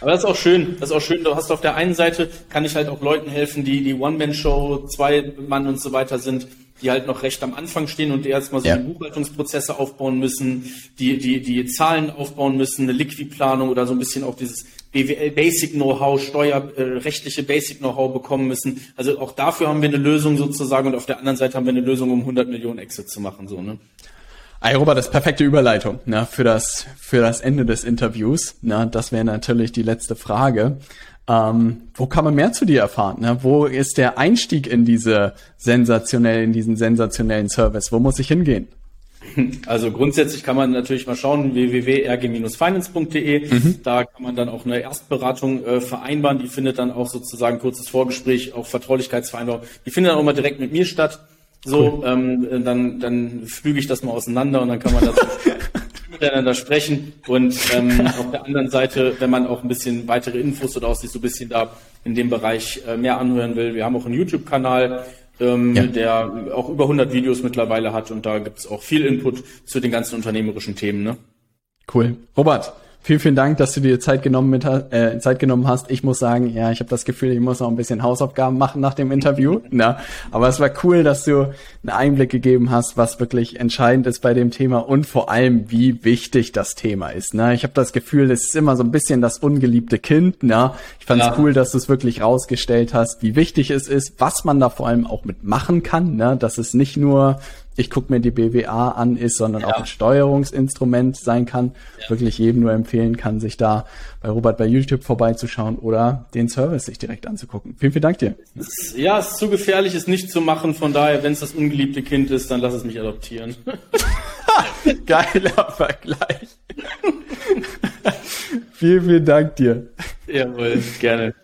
Aber das ist auch schön, das ist auch schön. Du hast auf der einen Seite, kann ich halt auch Leuten helfen, die die One-Man-Show, Zwei-Mann und so weiter sind, die halt noch recht am Anfang stehen und erstmal so ja. die Buchhaltungsprozesse aufbauen müssen, die, die, die Zahlen aufbauen müssen, eine Liquidplanung oder so ein bisschen auch dieses BWL Basic Know-how, steuerrechtliche äh, Basic Know-how bekommen müssen. Also auch dafür haben wir eine Lösung sozusagen und auf der anderen Seite haben wir eine Lösung, um 100 Millionen Exit zu machen, so, ne? Ey, Robert, das ist perfekte Überleitung ne, für, das, für das Ende des Interviews. Ne, das wäre natürlich die letzte Frage. Ähm, wo kann man mehr zu dir erfahren? Ne? Wo ist der Einstieg in diese sensationell, in diesen sensationellen Service? Wo muss ich hingehen? Also grundsätzlich kann man natürlich mal schauen, www.rg-finance.de. Mhm. Da kann man dann auch eine Erstberatung äh, vereinbaren. Die findet dann auch sozusagen kurzes Vorgespräch, auch Vertraulichkeitsvereinbarung. Die findet dann auch mal direkt mit mir statt. So, cool. ähm, dann, dann flüge ich das mal auseinander und dann kann man das miteinander sprechen. Und ähm, auf der anderen Seite, wenn man auch ein bisschen weitere Infos oder auch sich so ein bisschen da in dem Bereich äh, mehr anhören will, wir haben auch einen YouTube-Kanal, ähm, ja. der auch über 100 Videos mittlerweile hat und da gibt es auch viel Input zu den ganzen unternehmerischen Themen. Ne? Cool. Robert, Vielen, vielen Dank, dass du dir Zeit genommen, mit, äh, Zeit genommen hast. Ich muss sagen, ja, ich habe das Gefühl, ich muss noch ein bisschen Hausaufgaben machen nach dem Interview. Na, aber es war cool, dass du einen Einblick gegeben hast, was wirklich entscheidend ist bei dem Thema und vor allem, wie wichtig das Thema ist. Ne? Ich habe das Gefühl, es ist immer so ein bisschen das ungeliebte Kind. Ne? Ich fand es ja. cool, dass du es wirklich rausgestellt hast, wie wichtig es ist, was man da vor allem auch mit machen kann. Ne? Dass es nicht nur ich gucke mir die BWA an ist, sondern ja. auch ein Steuerungsinstrument sein kann. Ja. Wirklich jedem nur empfehlen kann, sich da bei Robert bei YouTube vorbeizuschauen oder den Service sich direkt anzugucken. Vielen, vielen Dank dir. Ja, es ist zu gefährlich, es nicht zu machen. Von daher, wenn es das ungeliebte Kind ist, dann lass es mich adoptieren. Geiler Vergleich. vielen, vielen Dank dir. Jawohl, gerne.